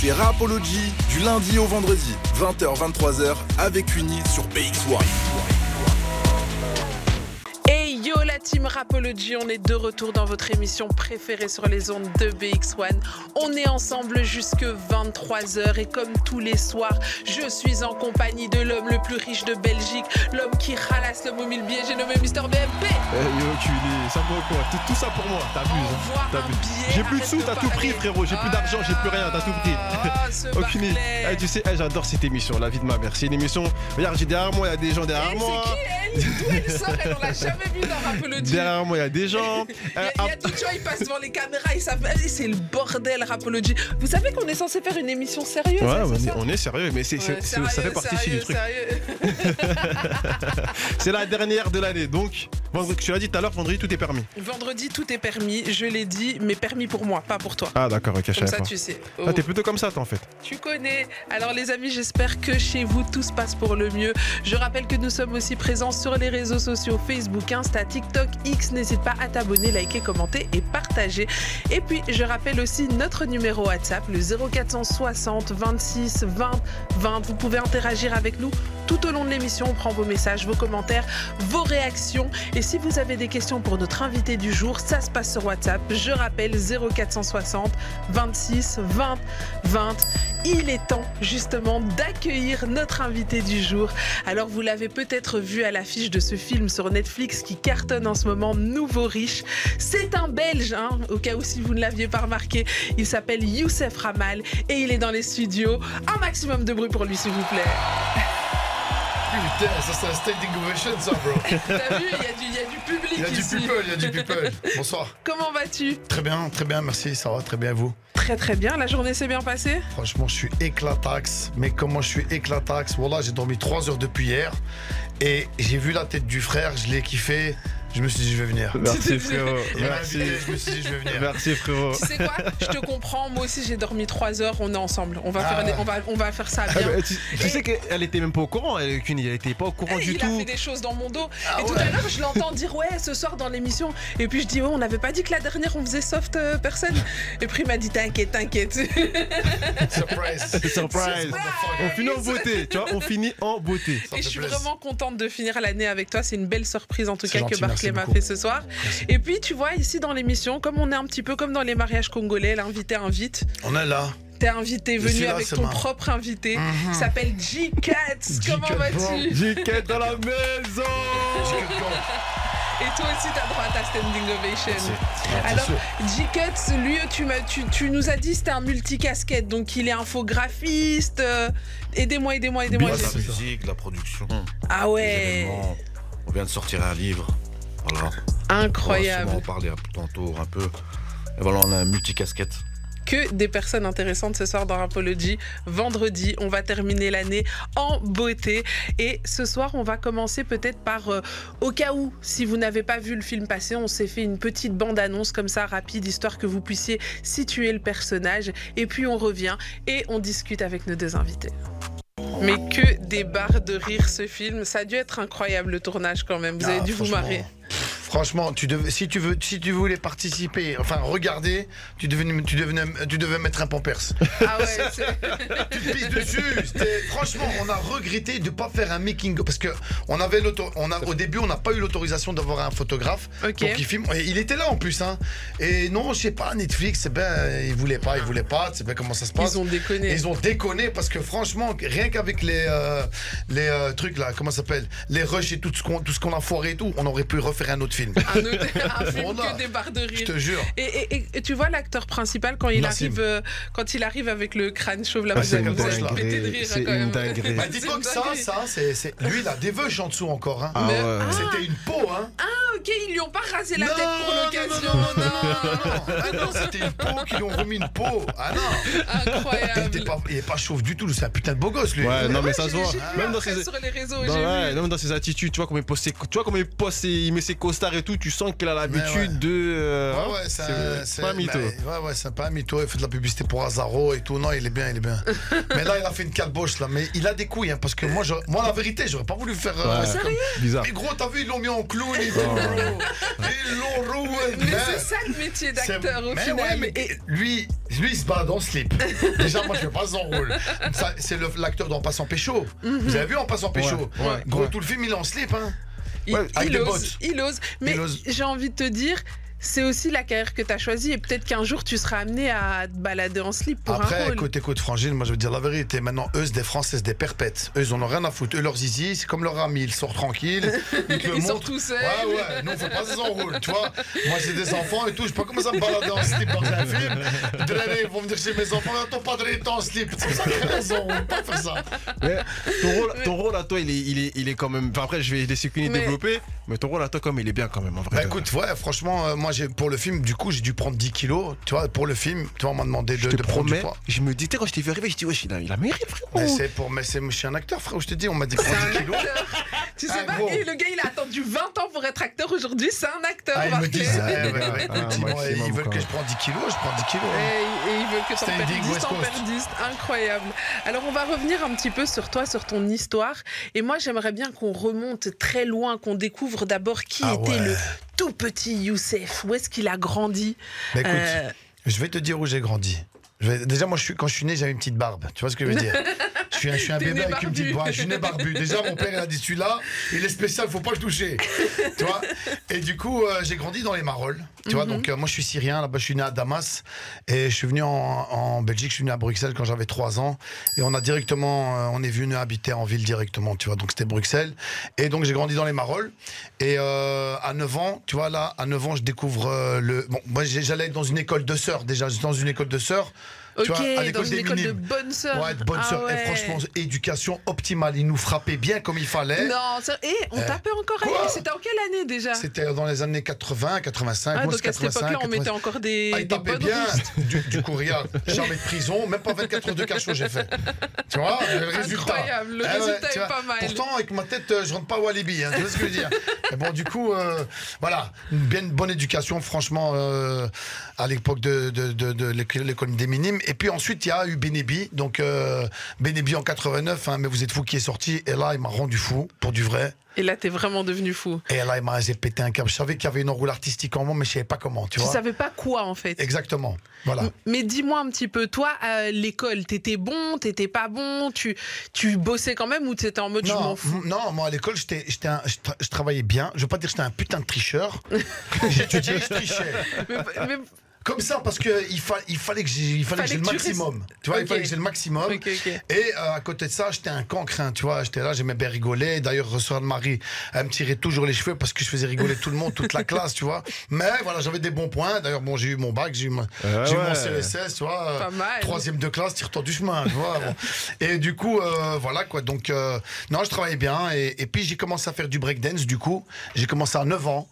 C'est Rapology du lundi au vendredi, 20h-23h avec Uni sur BX1. Hey la team Rapology, on est de retour dans votre émission préférée sur les ondes de BX1. On est ensemble jusque 23h et comme tous les soirs, je suis en compagnie de l'homme le plus riche de Belgique, l'homme qui ralasse le mot mille billets, j'ai nommé Mister BMP. Eh yo, culé, ça vaut quoi tout, tout ça pour moi, t'abuses. Hein, J'ai plus de sous, t'as tout pris, frérot. J'ai plus d'argent, j'ai plus rien, t'as tout pris. Ce Aucune idée. Barclay. Eh, tu sais, eh, j'adore cette émission, la vie de ma mère. C'est une émission. Regarde, j'ai derrière moi, il y a des gens derrière moi. c'est qui elle? D'où elle sort? Elle, on l'a jamais vue dans Rapology. Derrière moi, il y a des gens. Il y y a d'autres gens, ils passent devant les caméras, ils savent, allez, c'est le bordel Rapology. Vous savez qu'on est censé faire une émission sérieuse Ouais, on est, ça on est sérieux, mais c'est, Ouais, c'est- ça sérieux, fait partie sérieux, du truc. C'est la dernière de l'année, donc vendredi, tu l'as dit tout à l'heure, vendredi tout est permis. Vendredi, tout est permis, je l'ai dit, mais permis pour moi, pas pour toi. Ah d'accord, ok, Comme ça, pas. tu sais. Oh, Ah, t'es plutôt comme ça, toi, en fait. tu connais. Alors, les amis, j'espère que chez vous, tout se passe pour le mieux. Je rappelle que nous sommes aussi présents sur les réseaux sociaux Facebook, Insta, TikTok, X. N'hésite pas à t'abonner, liker, commenter et partager. Et puis, je rappelle aussi notre numéro WhatsApp, le 0460 26 20 20. Vous pouvez interagir avec nous tout au long de l'émission. On prend vos messages, vos commentaires, vos réactions. Et si vous avez des questions pour notre invité du jour, ça se passe sur WhatsApp. Je rappelle 0460 26 20 20. Il est temps justement d'accueillir notre invité du jour. Alors vous l'avez peut-être vu à l'affiche de ce film sur Netflix qui cartonne en ce moment, Nouveau Riche. C'est un Belge, hein, au cas où si vous ne l'aviez pas remarqué. Il s'appelle Youssef Ramal et il est dans les studios. Un maximum de bruit pour lui s'il vous plaît. Putain, ça c'est un standing ovation ça, bro. T'as vu, il y, a du- il y a du public Il y a du ici. people, il y a du people. Bonsoir. Comment vas-tu? Très bien, très bien, merci, ça va très bien vous? Très très bien, la journée s'est bien passée? Franchement, je suis éclatax, mais comment je suis éclatax? Voilà, j'ai dormi 3 heures depuis hier et j'ai vu la tête du frère, je l'ai kiffé. Je me suis dit, je vais venir. Merci, frérot. Merci. je me suis dit, je vais venir. Merci, frérot. Tu sais quoi? Je te comprends, moi aussi j'ai dormi 3 heures, on est ensemble. On va, Ah faire, des- ouais. on va, on va faire ça Ah, bien. bah, tu, tu sais qu'elle était même pas au courant, elle, elle était pas au courant du il a tout. fait des choses dans mon dos. Ah et tout ouais. à l'heure, je l'entends dire ouais, ce soir dans l'émission. Et puis je dis ouais, on n'avait pas dit que la dernière on faisait soft euh, personne. Et puis il m'a dit t'inquiète, t'inquiète. Surprise. Surprise. On finit en beauté, tu vois, on finit en beauté. Et je suis vraiment contente de finir l'année avec toi. C'est une belle surprise en tout cas gentil, que Barclay m'a beaucoup. fait ce soir. Et puis tu vois ici dans l'émission, comme on est un petit peu comme dans les mariages congolais, l'invité invite. On est là. T'es invité, Je venu là, avec ton marrant. propre invité. Mhm. Il s'appelle G-Cat. Comment vas-tu? J.K. dans la maison Et toi aussi, t'as droit à ta standing ovation. Alors, G-Cut, lui, tu, m'as- tu, tu nous as dit c'était un multicasquette, donc il est infographiste. euh, aidez-moi, aidez-moi, aidez-moi. La musique, de la production, Ah ouais. On vient de sortir un livre. Voilà. incroyable. On va en parler un- tantôt un peu. Et voilà, on a un multicasquette. Que des personnes intéressantes ce soir dans Rapology. Vendredi, on va terminer l'année en beauté. Et ce soir, on va commencer peut-être par, euh, au cas où, si vous n'avez pas vu le film passer, on s'est fait une petite bande-annonce comme ça, rapide, histoire que vous puissiez situer le personnage. Et puis on revient et on discute avec nos deux invités. Mais que des barres de rire ce film. Ça a dû être incroyable le tournage quand même. Vous avez Ah, dû vous marrer. Franchement, tu devais, si, tu veux, si tu voulais participer, enfin regarder, tu devais, tu devenais, tu devais mettre un pampers. Ah ouais, c'est- tu te pisses dessus. Franchement, on a regretté de ne pas faire un making parce que on avait on a, au début, on n'a pas eu l'autorisation d'avoir un photographe. Ok. Donc il filme. Il était là en plus, hein. Et non, je sais pas, Netflix, c'est ben, ils voulaient pas, ils voulaient pas. C'est bien comment ça se passe. Ils ont déconné. Ils ont déconné parce que franchement, rien qu'avec les, euh, les euh, trucs là, comment ça s'appelle Les rushs et tout ce qu'on tout ce qu'on a foiré et tout, on aurait pu refaire un autre film. Un, autre- un film que des barres de Je rire. te jure. Et, et- et- et tu vois l'acteur principal quand il Nassim. arrive euh, quand il arrive avec le crâne chauve là Ah, vous dinguerie. pété de rire C'est hein, une dinguerie. Bah, une que ça, ça, c'est, lui, il a des veuches en dessous encore. Hein. Ah ouais. C'était une peau, hein. Ah ok ils lui ont pas rasé la non, tête pour non, l'occasion. Non, non, non, non, non. Ah non, c'était une peau qui lui ont remis une peau. Ah non. Il Incroyable. était pas, il est pas chauve du tout, c'est un putain de beau gosse, lui. Ouais, non, mais ça se voit. Même dans ses. sur les réseaux, Non, j'ai ouais, vu. même dans ses attitudes, tu vois comment il pose ses, tu vois comment il pose ses- il met ses costards et tout, tu sens qu'il a l'habitude ouais. de. euh, Ouais, ouais, c'est pas un mytho. ouais, ouais, c'est pas un mytho. Il fait de la publicité pour Azaro et tout. Non, il est bien, il est bien. mais là, il a fait une calboche, là. Mais il a des couilles, hein, parce que moi, j'aurais- moi, la vérité, j'aurais pas voulu faire. euh, Ouais. comme- Bizarre. Mais gros, t'as vu, ils l'ont mis en clown et Mais c'est ça le métier d'acteur au Mais final. ouais, mais Et- lui, lui, il se bat en slip. Déjà, moi, je fais pas son rôle. C'est l'acteur dans Passant Pécho. Mhm. Vous avez vu en Passant Pécho Ouais, ouais, Gros, ouais. tout le film, il est en slip. Hein. il, Ouais, il ose, il ose. Mais j'ai envie de te dire, c'est aussi la carrière que tu as choisie et peut-être qu'un jour tu seras amené à te balader en slip pour un Après, rôle. écoute, écoute, Frangine, moi, je veux dire la vérité. Maintenant, eux, c'est des Françaises, des perpètes. Eux, ils en ont rien à foutre. Eux, leur zizi, c'est comme leur ami. Ils sortent tranquilles. Ils te Ils sortent tout seuls. Ouais, ouais. Nous, on fait pas en rôle, tu vois. Moi, j'ai des enfants et tout. Je peux pas commencer à me balader en slip dans un film. De l'année, ils vont venir chez mes enfants. Ton padre est en slip. C'est ça qu'ils raison. On peut pas faire ça. Mais ton rôle, ton rôle à toi, il est, il est, il est quand même. Enfin, après, je vais laisser Cuny Mais- développer. Mais ton rôle à toi, comme il est bien quand même, en vrai. Bah écoute, ouais, franchement, euh, moi, j'ai, pour le film, du coup, j'ai dû prendre 10 kilos. Tu vois, pour le film, tu vois, on m'a demandé de, je te de prendre du poids. je me dis, tu sais, quand je t'ai vu arriver, je dis, wesh, il a, il a maigri, frérot. Mais c'est pour, mais c'est, je suis un acteur, frère. Je te dis, on m'a dit prendre C'est 10 un kilos. Tu sais Ah, pas, et le gars il a attendu 20 ans pour être acteur aujourd'hui, c'est un acteur. Ah, ils me disent, ouais, ouais, ouais, Ah, écoute, ils, veulent quoi. que je prenne 10 kilos, je prends 10 kilos. hein. Et, et ils veulent que t'en Coast. perdistes. Incroyable. Alors, on va revenir un petit peu sur toi, sur ton histoire. Et moi, j'aimerais bien qu'on remonte très loin, qu'on découvre d'abord qui Ah était ouais. le tout petit Youssef. Où est-ce qu'il a grandi? Mais écoute, Euh, je vais te dire où j'ai grandi. Vais- Déjà, moi, je suis, quand je suis né, j'avais une petite barbe. Tu vois ce que je veux dire? Je suis un, je suis un T'es bébé avec une petite barbe. Je suis né barbu. Déjà, mon père, il a dit celui-là, il est spécial, faut pas le toucher. tu vois? Et du coup, euh, j'ai grandi dans les Marolles. Tu vois, donc euh, moi, je suis syrien. Là-bas, je suis né à Damas. Et je suis venu en, en Belgique, je suis venu à Bruxelles quand j'avais 3 ans. Et on a directement, euh, on est venu habiter en ville directement, tu vois. Donc, c'était Bruxelles. Et donc, j'ai grandi dans les Marolles. Et à 9 ans, tu vois, là, à 9 ans, je découvre le. Bon, moi, j'allais dans une école de sœurs, déjà. J'étais dans une école de sœurs. Tu Ok, vois, à dans l'école une des école de minimes. bonnes sœurs. Ouais, de bonne Ah sœur. ouais. Et franchement, éducation optimale. Ils nous frappaient bien comme il fallait. Non, ça- et on Euh, tapait encore avec. C'était en quelle année déjà C'était dans les années 80, 85. Ah, moi, donc à cette 85, époque-là, on mettait 80. encore des, Ah, il des tapait bonnes bien du, du regarde, jamais de prison, même pas 24 heures de cachot j'ai fait. Tu vois, le résultat. Incroyable, le ouais, résultat tu est pas mal. Pourtant, avec ma tête, euh, je rentre pas au alibi, hein, tu vois ce que je veux dire. Et bon, du coup, euh, voilà, une bien bonne éducation, franchement, euh, à l'époque de, de, de, de l'école des minimes. Et puis ensuite, il y a eu Benebi, donc euh, Benebi en 89, hein, mais vous êtes fou qui est sorti, et là, il m'a rendu fou, pour du vrai. Et là, t'es vraiment devenu fou. Et là, il m'a pété un câble. Je savais qu'il y avait une enroule artistique en moi, mais je savais pas comment, tu Tu vois. savais pas quoi en fait. Exactement, voilà. Mais dis-moi un petit peu, toi, à l'école, t'étais bon, t'étais pas bon, tu, tu bossais quand même ou t'étais en mode je m'en Non, fous? non, moi à l'école, j'étais, je, tra- je travaillais bien. Je veux pas dire que j'étais un putain de tricheur. J'étudiais, je trichais. mais, mais- Comme ça, parce que il, fa- il fallait que j'ai, il fallait que Fallait j'ai le tu maximum. Tu vois, il fallait que j'ai le maximum. Et euh, à côté de ça, j'étais un cancrin, tu vois. J'étais là, j'aimais bien rigoler. D'ailleurs, Soeur de Marie, elle me tirait toujours les cheveux parce que je faisais rigoler tout le monde, toute la classe, tu vois. Mais voilà, j'avais des bons points. D'ailleurs, bon, j'ai eu mon bac, j'ai eu, ma- Ah j'ai eu mon. CSS, tu vois. euh, Pas mal. Troisième de classe, tire-toi du chemin, tu vois. bon. Et du coup, euh, voilà quoi. Donc, euh, non, je travaillais bien. Et, et puis, j'ai commencé à faire du breakdance, du coup. J'ai commencé à 9 ans.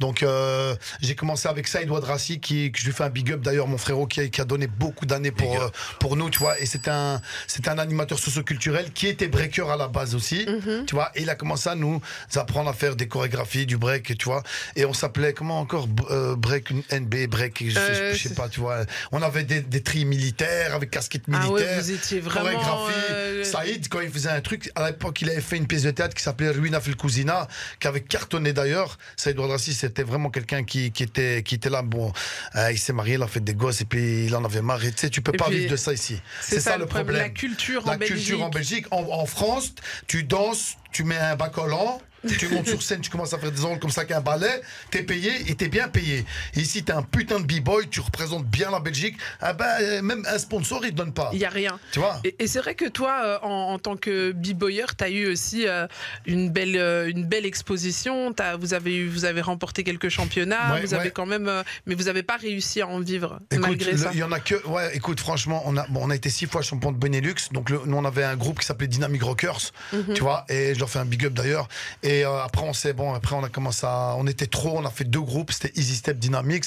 Donc euh, j'ai commencé avec Saïd Ouadrassi qui que je lui fais un big up. D'ailleurs mon frérot qui a, qui a donné beaucoup d'années pour euh, pour nous tu vois. Et c'était un c'était un animateur socioculturel qui était breaker à la base aussi tu vois. Et il a commencé à nous apprendre à faire des chorégraphies du break tu vois. Et on s'appelait comment encore euh, break NB break je, sais- Euh, je sais c'est- pas tu vois. On avait des, des tris militaires avec casquette Ah militaire ouais, vous étiez vraiment, chorégraphie. euh, Saïd quand il faisait un truc à l'époque il avait fait une pièce de théâtre qui s'appelait Ruina Fil Cousina qui avait cartonné d'ailleurs. Saïd Ouadrassi c'était vraiment quelqu'un qui, qui était qui était là bon euh, il s'est marié il a fait des gosses et puis il en avait marre tu sais tu peux Et pas puis, vivre de ça ici C'est ça, le problème. La culture en la culture en Belgique. Belgique en, en France tu danses tu mets un collant tu montes sur scène, tu commences à faire des ongles comme ça qu'un ballet, t'es payé et t'es bien payé. Ici, t'es un putain de b-boy, tu représentes bien la Belgique, ah ben, euh, même un sponsor, il te donne pas. Il y a rien. Tu vois Et, et c'est vrai que toi, euh, en, en tant que b-boyer, tu as eu aussi euh, une, belle, euh, une belle exposition. T'as- vous, avez eu, vous avez remporté quelques championnats, Ouais, vous avez quand même, euh, mais vous n'avez pas réussi à en vivre Écoute, malgré le- ça. il y en a que. Ouais, écoute, franchement, on a, bon, on a été six fois champion de Benelux. Donc, le- nous, on avait un groupe qui s'appelait Dynamic Rockers. Mhm. Tu vois, et je leur fais un big up d'ailleurs. Et euh, après, on s'est. Bon, après, on a commencé à. On était trop, on a fait deux groupes. C'était Easy Step Dynamics.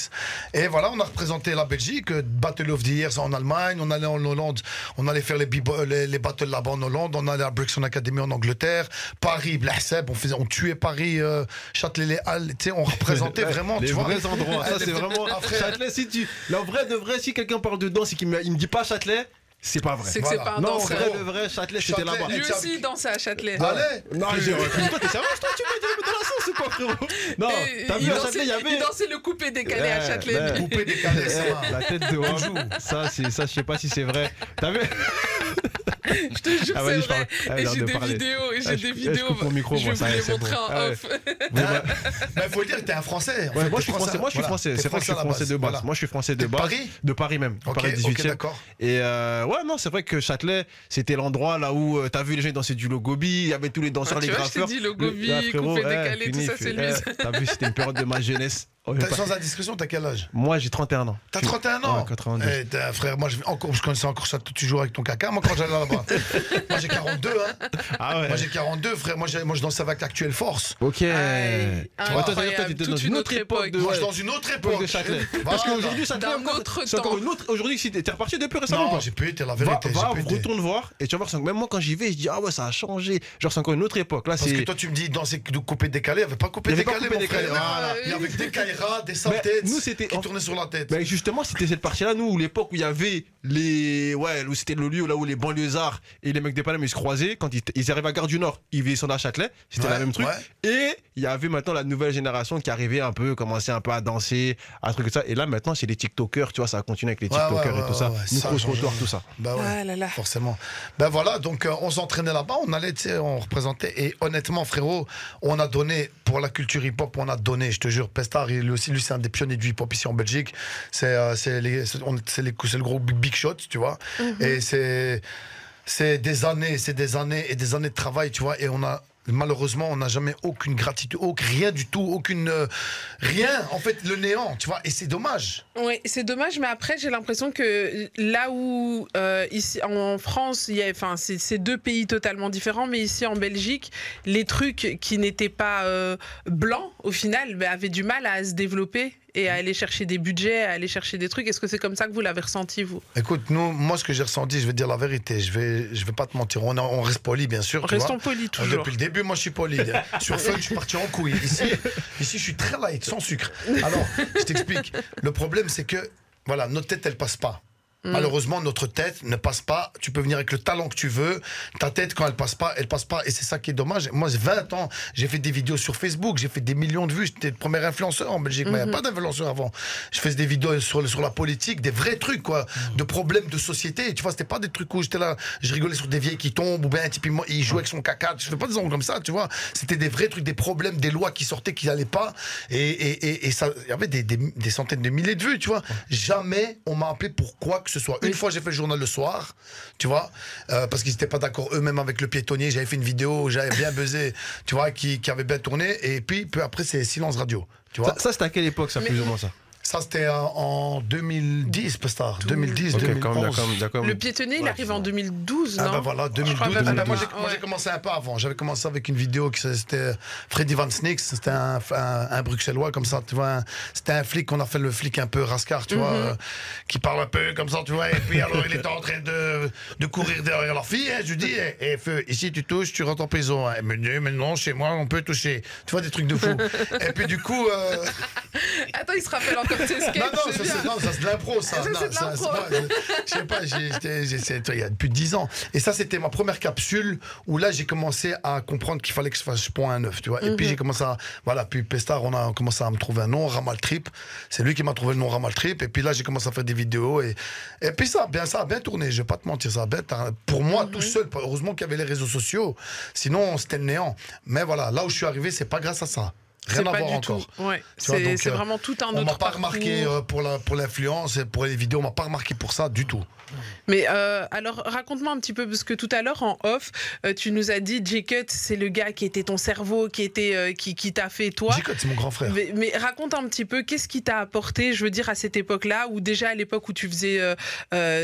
Et voilà, on a représenté la Belgique. euh, Battle of the Years en Allemagne. On allait en Hollande. On allait faire les, b-boy- les, les battles là-bas en Hollande. On allait à Brixton Academy en Angleterre. Paris, Blahseb. On, faisait, on tuait Paris, euh, Châtelet-Les Halles. Tu sais, on représentait vraiment. les tu vois. vrais endroits. Ça, c'est vraiment. Châtelet, si tu. Là, en vrai, de vrai, si quelqu'un parle de danse et qu'il me, il me dit pas Châtelet, C'est pas vrai. C'est que c'est pas un Non, en danseur. vrai, le vrai Châtelet, c'était Châtelet, là-bas. Lui tu as- aussi, il dansait à Châtelet. Allez Non, j'ai Toi, t'es sérieux, toi, tu veux dans la sauce ou quoi, frérot Non, Et t'as il vu à dansait- Châtelet, il y avait. Il dansait le coupé décalé à Ouais, Châtelet. ouais. lui. Coupé décalé, ça va. Eh, La tête de Wam, ça, c'est ça, je sais pas si c'est vrai. T'as vu Je te jure, Ah, vas-y, c'est je parle. vrai. Ah, Et j'ai j'ai de des parler. vidéos. et Ah, J'ai je- des je vidéos. coupe mon micro, Je moi, vais vous les c'est montrer bon. en Ah ouais. off. Bon, bah, Mais faut le dire, t'es un Français. En ouais, fait, moi t'es je suis français, moi je suis voilà. français, T'es c'est vrai que je suis à la français de base. voilà. Moi je suis français de T'es de base. Paris De Paris même, Ok, Paris ok, 18 e d'accord. Et euh, ouais, non, c'est vrai que Châtelet, c'était l'endroit là où euh, t'as vu les gens danser du logobi, il y avait tous les danseurs, Ah, tu les vois, je graffeurs. dit, logobi, Le- ah, frérot, coupé ouais, décalé, tout fini, ça, c'est Eh. T'as vu, c'était une période de ma jeunesse. Oh, pas- Sans indiscrétion, t'as quel âge? Moi j'ai 31 ans. T'as Je suis- 31 ans? Ouais, 92. Eh, frère, moi je, encore, je connaissais encore ça, tu joues avec ton caca, moi quand j'allais là-bas. moi j'ai 42, hein. Ah ouais. Moi j'ai 42, frère, moi, moi je dansais avec l'actuelle force. Ok. Aïe, toi, toi, t'étais dans une autre autre époque de. Moi je dans une autre époque de Châtelet. Parce qu'aujourd'hui, Châtelet, D'un encore- autre encore une autre. Aujourd'hui, t'es reparti depuis récemment Non, j'ai pu été, la Va, vérité. va, été. retourne voir et tu vas voir, même moi quand j'y vais, je dis ah ouais ça a changé. Genre c'est encore une autre époque. Là Parce que toi tu me dis danser de coupé décalé, il n'y avait pas coupé décalé, coupé mon décalé, frère. voilà. Il y avait des des Mais têtes nous, c'était- qui en- tournaient sur la tête. Ben justement c'était cette partie-là nous où l'époque où il y avait les ouais où c'était le lieu là où les banlieusards et les mecs des Paname ils se croisaient quand ils, ils arrivaient à Gare du Nord ils descendaient à Châtelet c'était Ouais, la même truc ouais. et il y avait maintenant la nouvelle génération qui arrivait un peu commençait un peu à danser à truc comme ça et là maintenant c'est les TikTokers tu vois ça a continué avec les TikTokers ouais, et tout ça changé. retour tout ça Bah ouais. Ah là là. Forcément. Ben voilà, donc euh, on s'entraînait là-bas, on allait, tu sais, on représentait. Et honnêtement, frérot, on a donné, pour la culture hip-hop, on a donné, je te jure. Pestar, il, lui aussi, lui, c'est un des pionniers du hip-hop ici en Belgique. C'est euh, le gros Big Big Shot, tu vois. Et c'est. C'est des années, c'est des années et des années de travail, tu vois. Et on a. Malheureusement, on n'a jamais aucune gratitude, aucun- rien du tout, aucune. euh, rien, en fait, le néant, tu vois. Et c'est dommage. Oui, c'est dommage, mais après, j'ai l'impression que là où, euh, ici, en France, il y a, enfin, c'est deux pays totalement différents, mais ici, en Belgique, les trucs qui n'étaient pas euh, blancs, au final, bah, avaient du mal à se développer et à aller chercher des budgets, à aller chercher des trucs. Est-ce que c'est comme ça que vous l'avez ressenti, vous? Écoute, nous, moi, ce que j'ai ressenti, je vais te dire la vérité. Je vais, je vais pas te mentir. On, est- on reste poli, bien sûr. Restons polis Euh, toujours. Depuis le début, moi, je suis poli. Sur Fun, je suis parti en couille. Ici, ici, je suis très light, sans sucre. Alors, je t'explique. Le problème, c'est que, voilà, notre tête, elle passe pas. Malheureusement, notre tête ne passe pas. Tu peux venir avec le talent que tu veux. Ta tête, quand elle passe pas, elle passe pas. Et c'est ça qui est dommage. Moi, j'ai 20 ans, j'ai fait des vidéos sur Facebook, j'ai fait des millions de vues. J'étais le premier influenceur en Belgique, mais il n'y a pas d'influenceur avant. Je faisais des vidéos sur, sur la politique, des vrais trucs, quoi. De problèmes de société. Tu vois, c'était pas des trucs où j'étais là, je rigolais sur des vieilles qui tombent, ou bien un type, il mo- il jouait avec son caca. Je fais pas des ondes comme ça, tu vois. C'était des vrais trucs, des problèmes, des lois qui sortaient, qui n'allaient pas. Et, et, et, et ça, il y avait des, des, des centaines de milliers de vues, tu vois. Jamais on m'a appelé pour quoi que ce soit. Une fois, j'ai fait le journal le soir, tu vois, euh, parce qu'ils n'étaient pas d'accord eux-mêmes avec le piétonnier. J'avais fait une vidéo, j'avais bien buzzé, tu vois, qui, qui avait bien tourné. Et puis, peu après, c'est silence radio. Tu vois, ça, ça, c'était à quelle époque ça Mais- plus ou moins ça? Ça c'était en- en 2010, Pestar. 2010, Ok, 2011. quand même, d'accord, d'accord. Le piétonnier, il Ouais, arrive en 2012, Ah non ben voilà, Je crois 2012. même Ah ben pas. moi, j'ai, commencé un peu avant. J'avais commencé avec une vidéo qui c'était Freddy Van Snicks. C'était un, un, un bruxellois comme ça, tu vois. c'était un flic qu'on a fait le flic un peu rascar, tu vois, euh, qui parle un peu comme ça, tu vois. Et puis alors il était en train de, de courir derrière leur fille. hein, je lui dis, eh, eh, feu, ici tu touches, tu rentres en prison. hein. Elle me dit, mais non, chez moi on peut toucher. Tu vois des trucs de fou. et puis du coup. euh, Attends, il se rappelle encore non, non, ça c'est, non, ça, c'est de l'impro, ça. Ça, Non, c'est de ça, l'impro. moi, je- Je sais pas, j'ai- j'étais- j'ai- c'est- il y a plus de 10 ans. Et ça, c'était ma première capsule où là, j'ai commencé à comprendre qu'il fallait que je fasse point un neuf, tu vois. Et Mhm. puis, j'ai commencé à. Voilà, puis Pestar, on a commencé à me trouver un nom, Ramal Trip. C'est lui qui m'a trouvé le nom Ramal Trip. Et puis là, j'ai commencé à faire des vidéos. Et, et puis, ça, a bien, ça a bien tourné, je vais pas te mentir, ça a bien. Pour moi, Mhm. tout seul, heureusement qu'il y avait les réseaux sociaux. Sinon, c'était le néant. Mais voilà, là où je suis arrivé, c'est pas grâce à ça. Rien à voir encore. Ouais. C'est euh, vraiment tout un On autre m'a pas parcours. remarqué euh, pour la pour l'influence et pour les vidéos, on m'a pas remarqué pour ça du tout. Mais euh, alors, raconte-moi un petit peu, parce que tout à l'heure, en off, euh, tu nous as dit, J-Cut, c'est le gars qui était ton cerveau, qui, était, qui, qui t'a fait toi. J-Code, c'est mon grand frère. Mais, mais raconte un petit peu, qu'est-ce qui t'a apporté, je veux dire, à cette époque-là, ou déjà à l'époque où tu faisais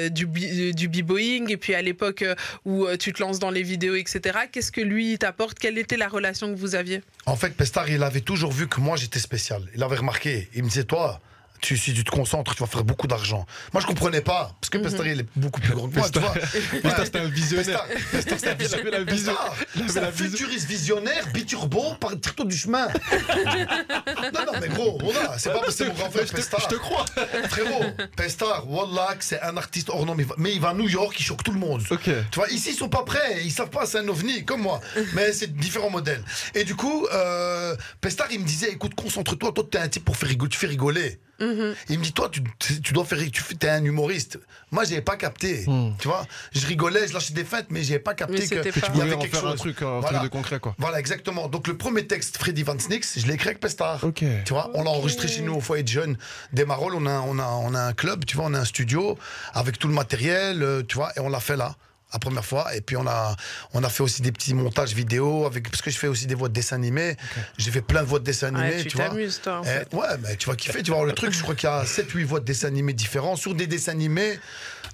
du, du b-boying, et puis à l'époque où tu te lances dans les vidéos, etc. Qu'est-ce que lui t'apporte? Quelle était la relation que vous aviez? En fait, Pestar, il avait toujours vu que moi j'étais spécial. Il avait remarqué. Il me disait, toi, Tu, si tu te concentres, tu vas faire beaucoup d'argent. Moi, je comprenais pas, parce que Mhm. Pestar, il est beaucoup plus grand que moi, tu vois. Pestar, c'était un visionnaire. Pestar, Pestar, c'est un Il avait la vision. Pestar, Il avait C'est un futuriste visionnaire, biturbo, par tire-toi du chemin. non, non, mais gros, voilà, c'est pas parce que c'est mon grand frère Pestar. je te crois. Frérot, Pestar, Wallah, que c'est un artiste hors norme, mais il va- à New York, il choque tout le monde. Tu vois, ici, ils sont pas prêts, ils savent pas, c'est un ovni, comme moi. Mais c'est différents modèles. Et du coup, euh, Pestar, il me disait, écoute, concentre-toi, toi, t'es un type pour faire rigoler, rigoler. Il me dit, toi, tu, tu dois faire, tu t'es un humoriste. Moi, j'avais pas capté. Tu vois, je rigolais, je lâchais des fêtes, mais j'avais pas capté que c'était qu'il pas- y Tu voulais avait en quelque faire un chose. truc, un Voilà. truc de concret, quoi. Voilà, exactement. Donc, le premier texte, Freddy Van Snicks, je l'ai écrit avec Pestar. Ok. Tu vois, on l'a enregistré chez nous au foyer de jeunes des Marolles. On a, on, a, on a un club, tu vois, on a un studio avec tout le matériel, euh, tu vois, et on l'a fait là. La première fois, et puis on a, on a fait aussi des petits montages vidéo, avec, parce que je fais aussi des voix de dessins animés. J'ai fait plein de voix de dessins animés, Ouais, tu tu vois. t'amuses, toi, en Eh, fait. ouais, mais tu vas kiffer, tu vas voir le truc. Je crois qu'il y a 7-8 voix de dessins animés différents sur des dessins animés.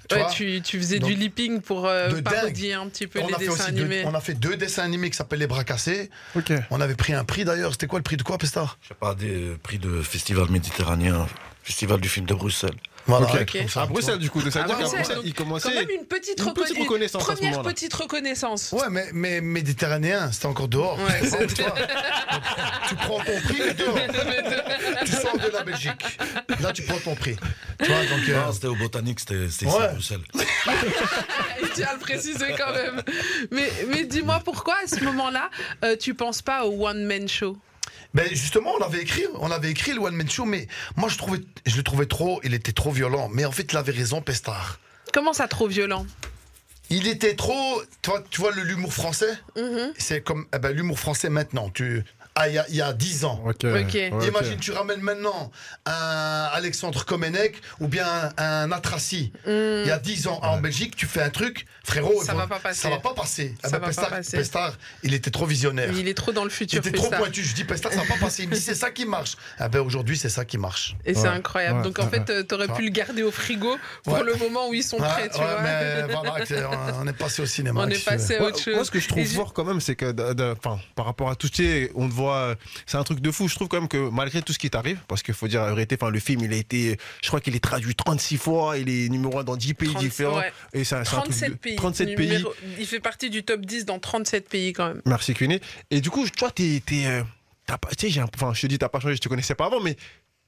Tu Ouais, vois. tu, tu faisais Donc, du lipping pour euh, de dingue. parodier un petit peu on, les a fait dessins aussi deux- animés. on a fait deux dessins animés qui s'appellent Les Bras Cassés. On avait pris un prix d'ailleurs. C'était quoi le prix de quoi, Pestar? Je sais pas, des prix de festival méditerranéen, festival du film de Bruxelles. Voilà, À Bruxelles, du coup. Ça veut dire qu'à Bruxelles, il commençait. Quand même une petite, une petite reconnaissance à ce Première petite reconnaissance. Ouais, mais, mais méditerranéen, c'était encore dehors. Ouais, Tu prends ton prix mais dehors. tu sors de la Belgique. Là, tu prends ton prix. Tu vois, donc. euh, Non, c'était au Botanique, c'était c'était ici Ouais. à Bruxelles. Il tient à le préciser quand même. Mais, mais dis-moi pourquoi à ce moment-là, euh, tu penses pas au one man show? Ben justement, on avait écrit, on avait écrit le One Man Show, mais moi je trouvais, je le trouvais trop, il était trop violent. Mais en fait, il avait raison, Pestard. Comment ça trop violent? Il était trop, toi, tu vois le l'humour français, Mhm. c'est comme eh ben, l'humour français maintenant. Tu, ah, il y a- il y, a 10 ans. Ok. Ok. Ouais, ok. Imagine, tu ramènes maintenant un Alexandre Komenek ou bien un, un Atrassi. Il y a 10 ans en Belgique, tu fais un truc, frérot, Ça il va pas passer. Ça va pas passer. Ça ben, va pas Pestard, passer. Pestard, il était trop visionnaire. Il est trop dans le Il futur. était fait trop pointu. Je dis, Pestard, ça va pas passer. Il me dit, c'est ça qui marche. Ah ben aujourd'hui, c'est ça qui marche. Et c'est incroyable. Ouais. Donc en fait, euh, t'aurais pu le garder au frigo pour Ouais. le moment où ils sont Ouais, prêts, tu ouais, vois. mais voilà, on- on est passé au cinéma. On est tu passé à autre chose. moi, ce que je trouve fort quand même, c'est que, par rapport à tout, tu sais, on te voit, euh, c'est un truc de fou. Je trouve quand même que malgré tout ce qui t'arrive, parce qu'il faut dire la vérité, enfin, le film, il a été, je crois qu'il est traduit 36 fois, il est numéro 1 dans 10 pays 30, différents. ouais. Et c'est un, c'est un truc 37 de- pays. 37 pays. Il fait partie du top 10 dans 37 pays quand même. Merci Cuny. Et du coup, toi, t'es, t'es, euh, t'as pas, tu sais, j'ai un- enfin, je te dis, t'as pas changé, je te connaissais pas avant, mais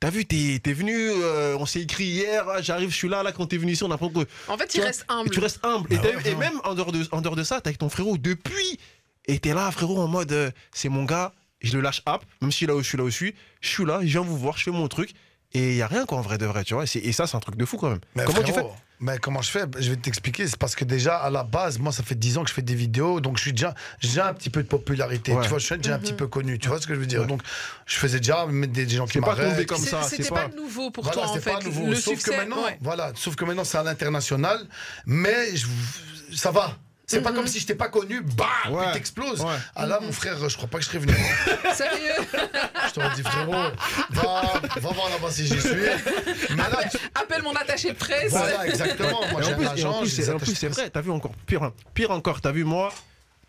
t'as vu, t'es, t'es venu, euh, on s'est écrit hier, ah, j'arrive, je suis là, là, quand t'es venu ici, on apprend que En fait, Tu il vois, reste humble. Et tu restes humble. et, Bah t'as- ouais, et non. même en dehors, de, en dehors de ça, t'es avec ton frérot depuis. Et t'es là, frérot, en mode, euh, c'est mon gars, je le lâche hop, même si là où je suis, là où je suis, je suis là, je viens vous voir, je fais mon truc. Et il y a rien quoi en vrai de vrai, tu vois. Et, ça, c'est un truc de fou quand même. Mais Comment tu fais mais comment je fais? Je vais t'expliquer. C'est parce que déjà, à la base, moi, ça fait 10 ans que je fais des vidéos, donc je suis déjà, j'ai un petit peu de popularité. Ouais. Tu vois, je suis déjà un petit peu connu. Tu vois ce que je veux dire? Ouais. Donc, je faisais déjà des, des gens qui C'est pas tombé m'arrêtent. comme C'est- ça, C'était c'est pas... pas- nouveau pour Voilà, toi en c'est fait. pas nouveau. Le sauf succès, que maintenant, ouais. voilà, sauf que maintenant c'est à l'international, mais je- ça va. C'est pas comme si je t'étais pas connu, bam, Ouais. puis t'exploses. Ouais. Ah là, mon frère, je crois pas que je serais venu. Sérieux? Je t'aurais dit, frérot, va, va voir là-bas si j'y suis. Mais là, tu- Appelle mon attaché de presse. voilà, exactement. Moi, j'ai en plus, un agent, en plus, c'est vrai, t'as vu encore pire, hein. pire encore, t'as vu moi,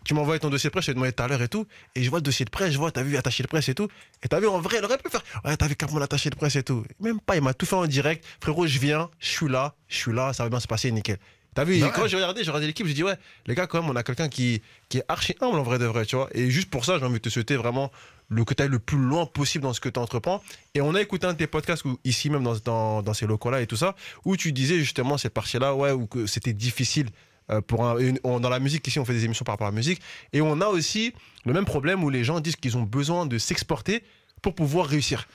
tu m'as envoyé ton dossier de presse, je t'ai demandé tout à l'heure et tout, et je vois le dossier de presse, je vois, t'as vu attaché de presse et tout, et t'as vu en vrai, elle aurait pu faire, ouais, t'as vu mon attaché de presse et tout, même pas, il m'a tout fait en direct, frérot, je viens, je suis là, je suis là, ça va bien se passer, nickel. T'as vu, Bah et quand ouais. j'ai regardé, j'ai regardé l'équipe, j'ai dit, ouais, les gars, quand même, on a quelqu'un qui, qui est archi humble en vrai de vrai, tu vois. Et juste pour ça, j'ai envie de te souhaiter vraiment le, que tu ailles le plus loin possible dans ce que tu entreprends. Et on a écouté un de tes podcasts, où, ici même dans, dans, dans ces locaux-là et tout ça, où tu disais justement cette partie-là, ouais, où que c'était difficile. euh, Pour un, une- on- dans la musique, ici on fait des émissions par rapport à la musique, et on a aussi le même problème où les gens disent qu'ils ont besoin de s'exporter pour pouvoir réussir.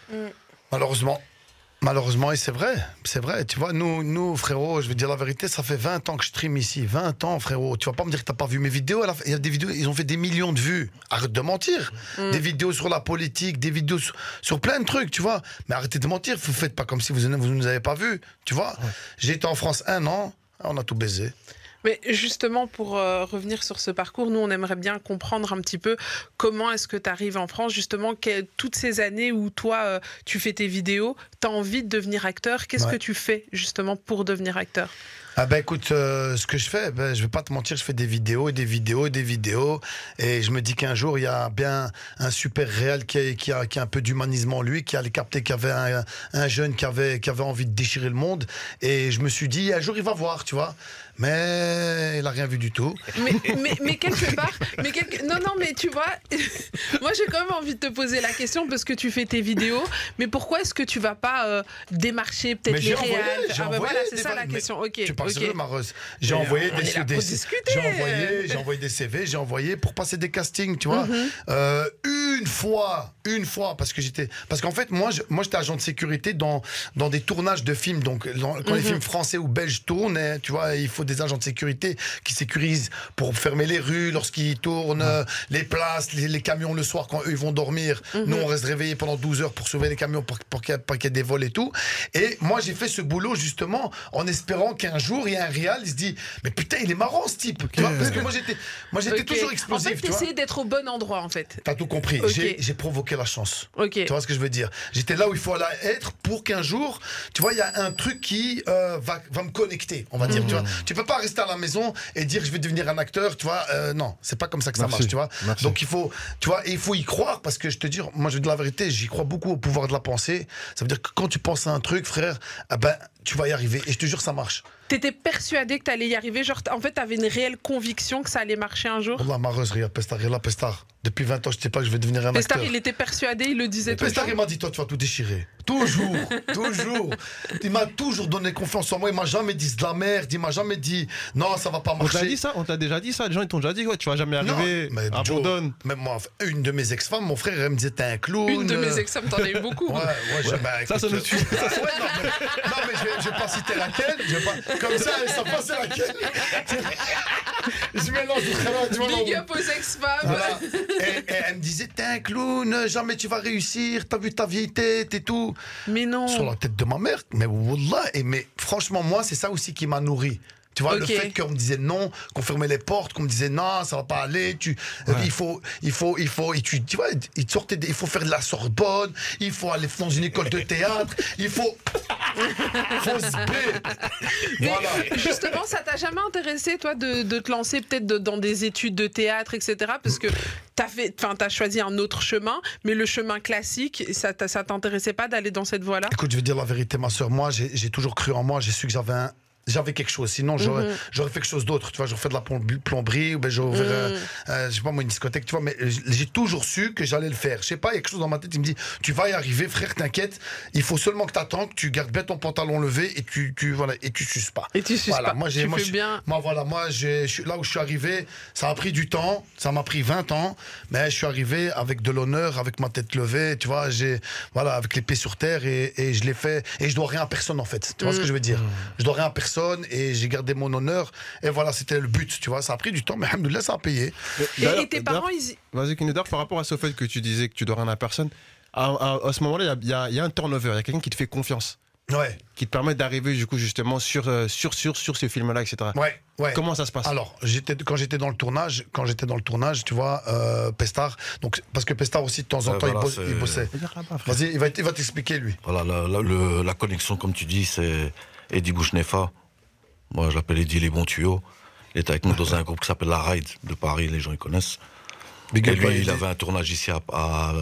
Malheureusement. Malheureusement, et c'est vrai, c'est vrai. Tu vois, nous, nous, frérot, je vais dire la vérité, ça fait 20 ans que je stream ici. 20 ans, frérot. Tu vas pas me dire que t'as pas vu mes vidéos. à la fin- Il y a des vidéos, ils ont fait des millions de vues. Arrête de mentir. Des vidéos sur la politique, des vidéos sur, sur plein de trucs, tu vois. Mais arrêtez de mentir. Vous faites pas comme si vous ne vous nous avez pas vus, tu vois. J'ai été en France un an, on a tout baisé. Mais justement, pour euh, revenir sur ce parcours, nous, on aimerait bien comprendre un petit peu comment est-ce que tu arrives en France, justement, que- toutes ces années où toi, euh, tu fais tes vidéos, tu as envie de devenir acteur. Qu'est-ce Ouais. que tu fais, justement, pour devenir acteur? Ah bah écoute, euh, ce que je fais, ben, je vais pas te mentir, je fais des vidéos et des vidéos et des vidéos. Et je me dis qu'un jour, il y a bien un super réel qui a, qui a, qui a un peu d'humanisme en lui, qui a capté qu'il y avait un, un jeune qui avait, qui avait envie de déchirer le monde. Et je me suis dit, un jour, il va voir, tu vois. Mais il a rien vu du tout. Mais, mais, mais quelque part, mais quelque... non, non, mais tu vois, moi j'ai quand même envie de te poser la question parce que tu fais tes vidéos, mais pourquoi est-ce que tu vas pas euh, démarcher peut-être les j'ai Ah bah voilà, c'est ça la question. Ok, Tu J'ai envoyé des, j'ai envoyé, j'ai envoyé CV, j'ai envoyé pour passer des castings, tu vois. Mhm. Euh, une fois, une fois, parce que j'étais, parce qu'en fait, moi, je- moi, j'étais agent de sécurité dans dans des tournages de films. Donc, dans- quand les Mhm. films français ou belges tournent, hein, tu vois, il faut des agents de sécurité qui sécurisent pour fermer les rues lorsqu'ils tournent, euh, les places, les, les camions le soir quand eux ils vont dormir. Mhm. Nous, on reste réveillés pendant 12 heures pour sauver les camions pour, pour qu'il y ait pas qu'il y ait des vols et tout. Et moi, j'ai fait ce boulot justement en espérant qu'un jour, il y a un réal, il se dit, mais putain, il est marrant ce type. Tu vois, parce que moi, j'étais, moi, j'étais toujours En explosif. fait, tu vois. t'essayais d'être au bon endroit en fait. T'as tout compris. J'ai, provoqué la chance. Ok. Tu vois ce que je veux dire? J'étais là où il faut aller être pour qu'un jour, tu vois, il y a un truc qui euh, va, va me connecter, on va dire. Tu vois, tu peux pas rester à la maison et dire je vais devenir un acteur. Tu vois, euh, non, c'est pas comme ça que ça Merci. marche. Tu vois. Merci. Donc il faut, tu vois, et il faut y croire parce que je te dis, moi je dis la vérité, j'y crois beaucoup au pouvoir de la pensée. Ça veut dire que quand tu penses à un truc, frère, ah ben tu vas y arriver. Et je te jure, ça marche. T'étais persuadé que t'allais y arriver? Genre, en fait, t'avais une réelle conviction que ça allait marcher un jour? Depuis 20 ans, je sais pas que je vais devenir un Pestar, acteur. il était persuadé, il le disait le Pestar, il m'a dit, toi, tu vas tout déchirer. Toujours, toujours. Il m'a toujours donné confiance en moi. Il m'a jamais dit c'est de la merde. Il m'a jamais dit, non, ça va pas On t'a marcher. dit ça On t'a déjà dit ça Les gens ils t'ont déjà dit ouais, tu vas jamais arriver. mais Joe, abandonne. même moi, une de mes ex-femmes, mon frère, elle me disait, t'es un clown. Une de mes ex-femmes, t'en as eu beaucoup. Ouais, ouais, je, bah, Ça, écoute, notre euh, sujet. ouais, non, mais, non, mais je, vais, je vais pas citer laquelle. Je vais pas, comme ça, ça passe laquelle. je mélange tu vois. Big up aux ex-femmes. Voilà. Et, et elle me disait, t'es un clown, jamais tu vas réussir, t'as vu ta vieille tête et tout. Mais non. Sur la tête de ma mère. Mais wallah, et mais franchement, moi, c'est ça aussi qui m'a nourri. Tu vois, le fait qu'on me disait non, qu'on fermait les portes, qu'on me disait non, ça va pas aller, tu, euh, il faut, il faut, il faut, et tu, tu vois, il sortait il faut faire de la Sorbonne, il faut aller dans une école de théâtre, il faut, Voilà. justement, ça t'a jamais intéressé, toi, de, de te lancer peut-être de- dans des études de théâtre, etc. Parce que t'as fait, enfin, t'as choisi un autre chemin, mais le chemin classique, ça, ça t'intéressait pas d'aller dans cette voie-là? Écoute, je vais dire la vérité, ma soeur. Moi, j'ai j'ai toujours cru en moi. J'ai su que j'avais un. J'avais quelque chose, sinon j'aurais Mhm. j'aurais fait quelque chose d'autre. Tu vois, j'aurais fait de la plomb- plomberie, ou ben j'aurais ouvert, euh, euh, je sais pas moi, une discothèque, tu vois, mais j- j'ai toujours su que j'allais le faire. Je sais pas, il y a quelque chose dans ma tête qui me dit, tu vas y arriver, frère, t'inquiète. Il faut seulement que t'attends, que tu gardes bien ton pantalon levé et tu, tu voilà, et tu suces pas. Et tu suces Voilà, pas. moi, j'ai- tu moi, fais je- bien. Moi, voilà, moi, j'ai- je là où je suis arrivé, ça a pris du temps, ça m'a pris 20 ans, mais je suis arrivé avec de l'honneur, avec ma tête levée, tu vois, j'ai, voilà, avec les pieds sur terre et, et je l'ai fait, et je dois rien à personne, en fait. Tu vois ce que je veux dire? Je dois rien à personne et j'ai gardé mon honneur, et voilà, c'était le but, tu vois, ça a pris du temps, mais alhamdoulilah, ça a payé. Et, et tes parents, ils. Vas-y, Kinedar, par rapport à ce fait que tu disais que tu dois rien à personne, à, à- à ce moment-là, il y a- il y, a- il y a un turnover, il y a quelqu'un qui te fait confiance, Ouais, qui te permet d'arriver du coup justement sur, euh, sur, sur, sur ce film-là, etc. ouais, ouais. Comment ça se passe? Alors, j'étais quand j'étais dans le tournage, quand j'étais dans le tournage, tu vois, euh, Pestar, donc parce que Pestar aussi de temps en temps il, bosse- bossait. Vas-y, il va, il va t'expliquer lui. Voilà, la, la- le- la connexion, comme tu dis, c'est Eddie Bouchnefa. Moi, je l'appelle Eddie Les Bons Tuyaux. Il était avec nous dans un groupe qui s'appelle La Ride de Paris, les gens ils connaissent. Big Et lui, il avait un tournage ici à, à,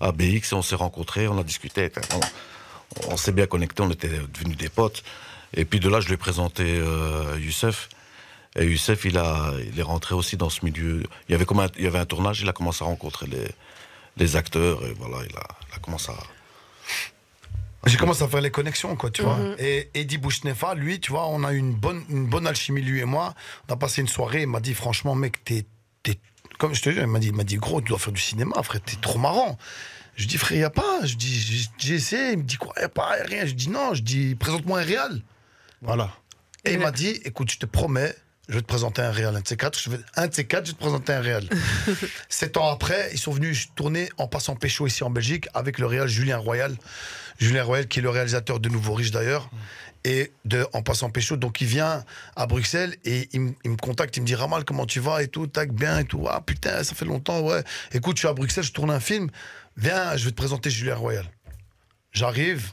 à BX et on s'est rencontrés, on a discuté. On, on s'est bien connectés, on était devenus des potes. Et puis de là, je lui ai présenté euh, Youssef. Et Youssef, il, a, il est rentré aussi dans ce milieu. Il y avait, comme un, il y avait un tournage, il a commencé à rencontrer les, les acteurs. Et voilà, il a, il a commencé à. J'ai commencé à faire les connexions, quoi, tu vois. Mhm. Et Eddie Bouchnefa, lui, tu vois, on a eu une bonne, une bonne alchimie, lui et moi. On a passé une soirée, il m'a dit, franchement, mec, t'es. Comme je te dis, il m'a dit, dit, gros, tu dois faire du cinéma, frère, t'es trop marrant. Je dis, frère, y a pas. Je dis, j'ai- j'ai essayé. Il me dit, quoi, y a pas, y a rien. Je dis, non, je dis, présente-moi un réal. Voilà. Et il m'a dit, écoute, je te promets, je vais te présenter un réal. Un de ces quatre, je vais, un de ces quatre, je vais te présenter un réal. Sept ans après, ils sont venus tourner en passant pécho ici en Belgique avec le réal Julien Royal. Julien Royal, qui est le réalisateur de Nouveau Riche d'ailleurs. Et de En passant pécho, donc il vient à Bruxelles et il, me- il me contacte, il me dit Ramal, comment tu vas et tout, tac, bien et tout. Ah putain, ça fait longtemps, ouais. Écoute, je suis à Bruxelles, je tourne un film. Viens, je vais te présenter Julien Royal. J'arrive,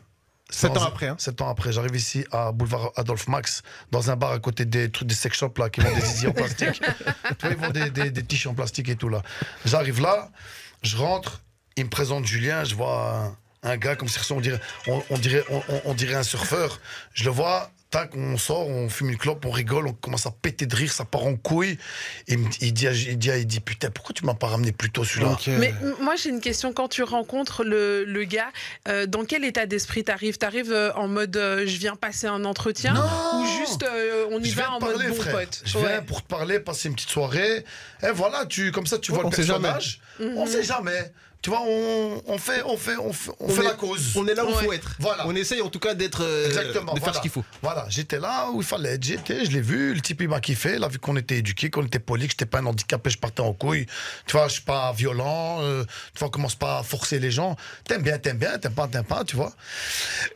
Sept ans après, hein. Sept ans après, j'arrive ici à boulevard Adolphe Max, dans un bar à côté des trucs des sex shops là, qui vendent des zizi en plastique. ils vendent des, des, des tiges en plastique et tout là. J'arrive là, je rentre, il me présente Julien, je vois un, un gars comme si on dirait, on, on dirait, on, on- on dirait un surfeur. Je le vois. Tac, on sort, on fume une clope, on rigole, on commence à péter de rire, ça part en couille. Il, me- il dit, il dit, il dit, putain, pourquoi tu m'as pas ramené plus tôt celui-là. Mais moi j'ai une question, quand tu rencontres le, le gars, euh, dans quel état d'esprit t'arrives? T'arrives euh, en mode euh, je viens passer un entretien? Non ou juste euh, on y Je va en parler, mode bon frère. pote? Je viens Ouais. pour te parler, passer une petite soirée. Et voilà, tu, comme ça, tu vois on le sait jamais. personnage. On sait jamais. Tu vois, on, on fait, on fait, on fait, on On fait est- la cause. On est là où il faut être. Voilà. On essaye en tout cas d'être. euh, Exactement. De faire voilà. ce qu'il faut. Voilà, j'étais là où il fallait être. J'étais, je l'ai vu. Le type, il m'a kiffé. Il a vu qu'on était éduqués, qu'on était poli, que j'étais pas un handicapé, je partais en couille. Tu vois, je suis pas violent. euh, tu vois, on commence pas à forcer les gens. T'aimes bien, t'aimes bien, t'aimes pas, t'aimes pas, tu vois.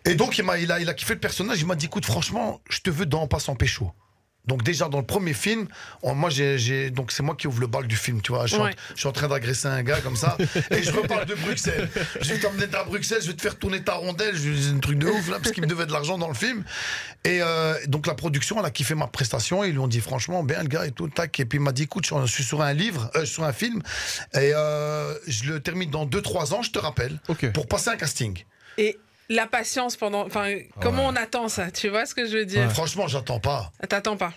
Et donc, il, m'a, il, a, il a kiffé le personnage. Il m'a dit, écoute, franchement, je te veux dans Pas sans pécho. Donc déjà dans le premier film, on- moi j'ai, donc c'est moi qui ouvre le bal du film, tu vois. Je suis, en, je suis en train d'agresser un gars comme ça et je reparle de Bruxelles. Je vais t'emmener à Bruxelles, je vais te faire tourner ta rondelle, je- un truc de ouf là parce qu'il me devait de l'argent dans le film. Et euh, donc la production, elle a kiffé ma prestation, ils lui ont dit franchement bien le gars et tout tac et puis il m'a dit écoute, je suis sur un livre, euh, sur un film et euh, je le termine dans 2-3 ans, je te rappelle, pour passer un casting. Et la patience pendant. Enfin, comment on attend ça Tu vois ce que je veux dire? Franchement, j'attends pas. T'attends pas.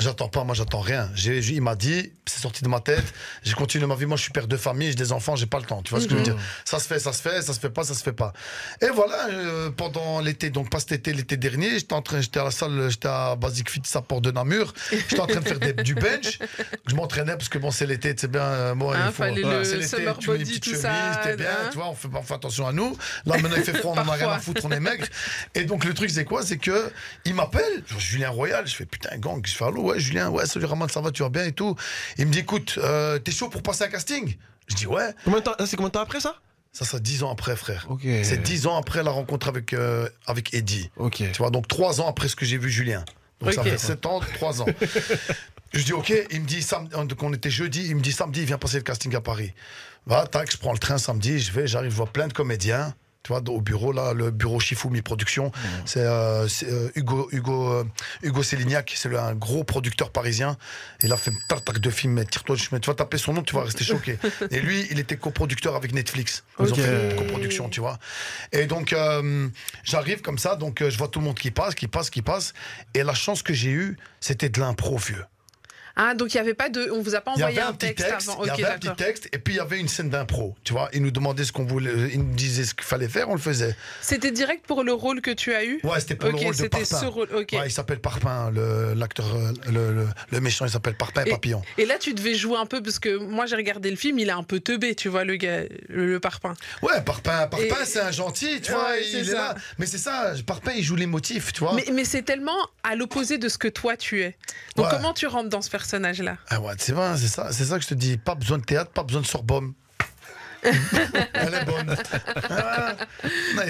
J'attends pas, moi j'attends rien. J'ai- j'ai- il m'a dit, c'est sorti de ma tête, j'ai continué ma vie, moi je suis père de famille, j'ai des enfants, j'ai pas le temps, tu vois ce que je veux dire? Ça se fait, ça se fait, ça se fait pas, ça se fait pas. Et voilà, euh, pendant l'été, donc pas cet été, l'été dernier, j'étais en train, j'étais à la salle, j'étais à Basic Fit à Port de Namur, j'étais en train de faire des- du bench, je m'entraînais parce que bon c'est l'été, c'est bien, euh, moi Hein, il faut, fallait le c'est l'été, tu mets une petite chemise, ça, t'es bien, hein. tu vois, on fait, fait attention à nous. Là maintenant il fait froid, on en a rien à Parfois. foutre, on est maigre. Et donc le truc c'est quoi? C'est que il m'appelle, genre, Julien Royal, je fais putain gang, je fais allô, ouais Julien, ouais salut Raman, ça va, tu vas bien et tout. Il me dit écoute, euh, t'es chaud pour passer un casting? Je dis ouais. C'est combien de temps après ça? Ça c'est dix ans après frère. C'est dix ans après la rencontre avec euh, avec Eddie. Tu vois, donc trois ans après ce que j'ai vu Julien. Donc ça fait sept ans, trois ans. je dis ok, il me dit samedi, on était jeudi, il me dit samedi, il vient passer le casting à Paris. Va, tac, je prends le train samedi, je vais, j'arrive, je vois plein de comédiens. Tu vois, au bureau, là, le bureau Shifumi Production, c'est euh, euh, Hugo, Hugo, euh, Hugo Sélignac, c'est un gros producteur parisien. Il a fait tac, tac de films, mais tire-toi, tu vas taper son nom, tu vas rester choqué. Et lui, il était coproducteur avec Netflix. Ils ont fait une coproduction, tu vois. Et donc, j'arrive comme ça, donc je vois tout le monde qui passe, qui passe, qui passe. Et la chance que j'ai eue, c'était de l'impro, vieux. Ah, donc il y avait pas de. On vous a pas envoyé un texte, avant. il y avait un petit texte, et puis il y avait une scène d'impro, tu vois. Il nous demandait ce qu'on voulait, nous disait ce qu'il fallait faire, on le faisait. C'était direct pour le rôle que tu as eu? Ouais, c'était pour le rôle de Parpin. il s'appelle Parpin, le- l'acteur, euh, le, méchant, il s'appelle Parpin Et- Papillon. Et là, tu devais jouer un peu parce que moi, j'ai regardé le film, il est un peu teubé, tu vois, le gars, le, parpaing. Ouais, Parpin, Parpin c'est un gentil, tu vois, il est là. Mais c'est ça, Parpin, il joue les motifs, tu vois. Mais, c'est tellement à l'opposé de ce que toi tu es. Donc comment tu rentres dans ce Ah ouais, c'est vrai, c'est ça, c'est ça que je te dis. Pas besoin de théâtre, pas besoin de Sorbonne. Elle est bonne. Ah.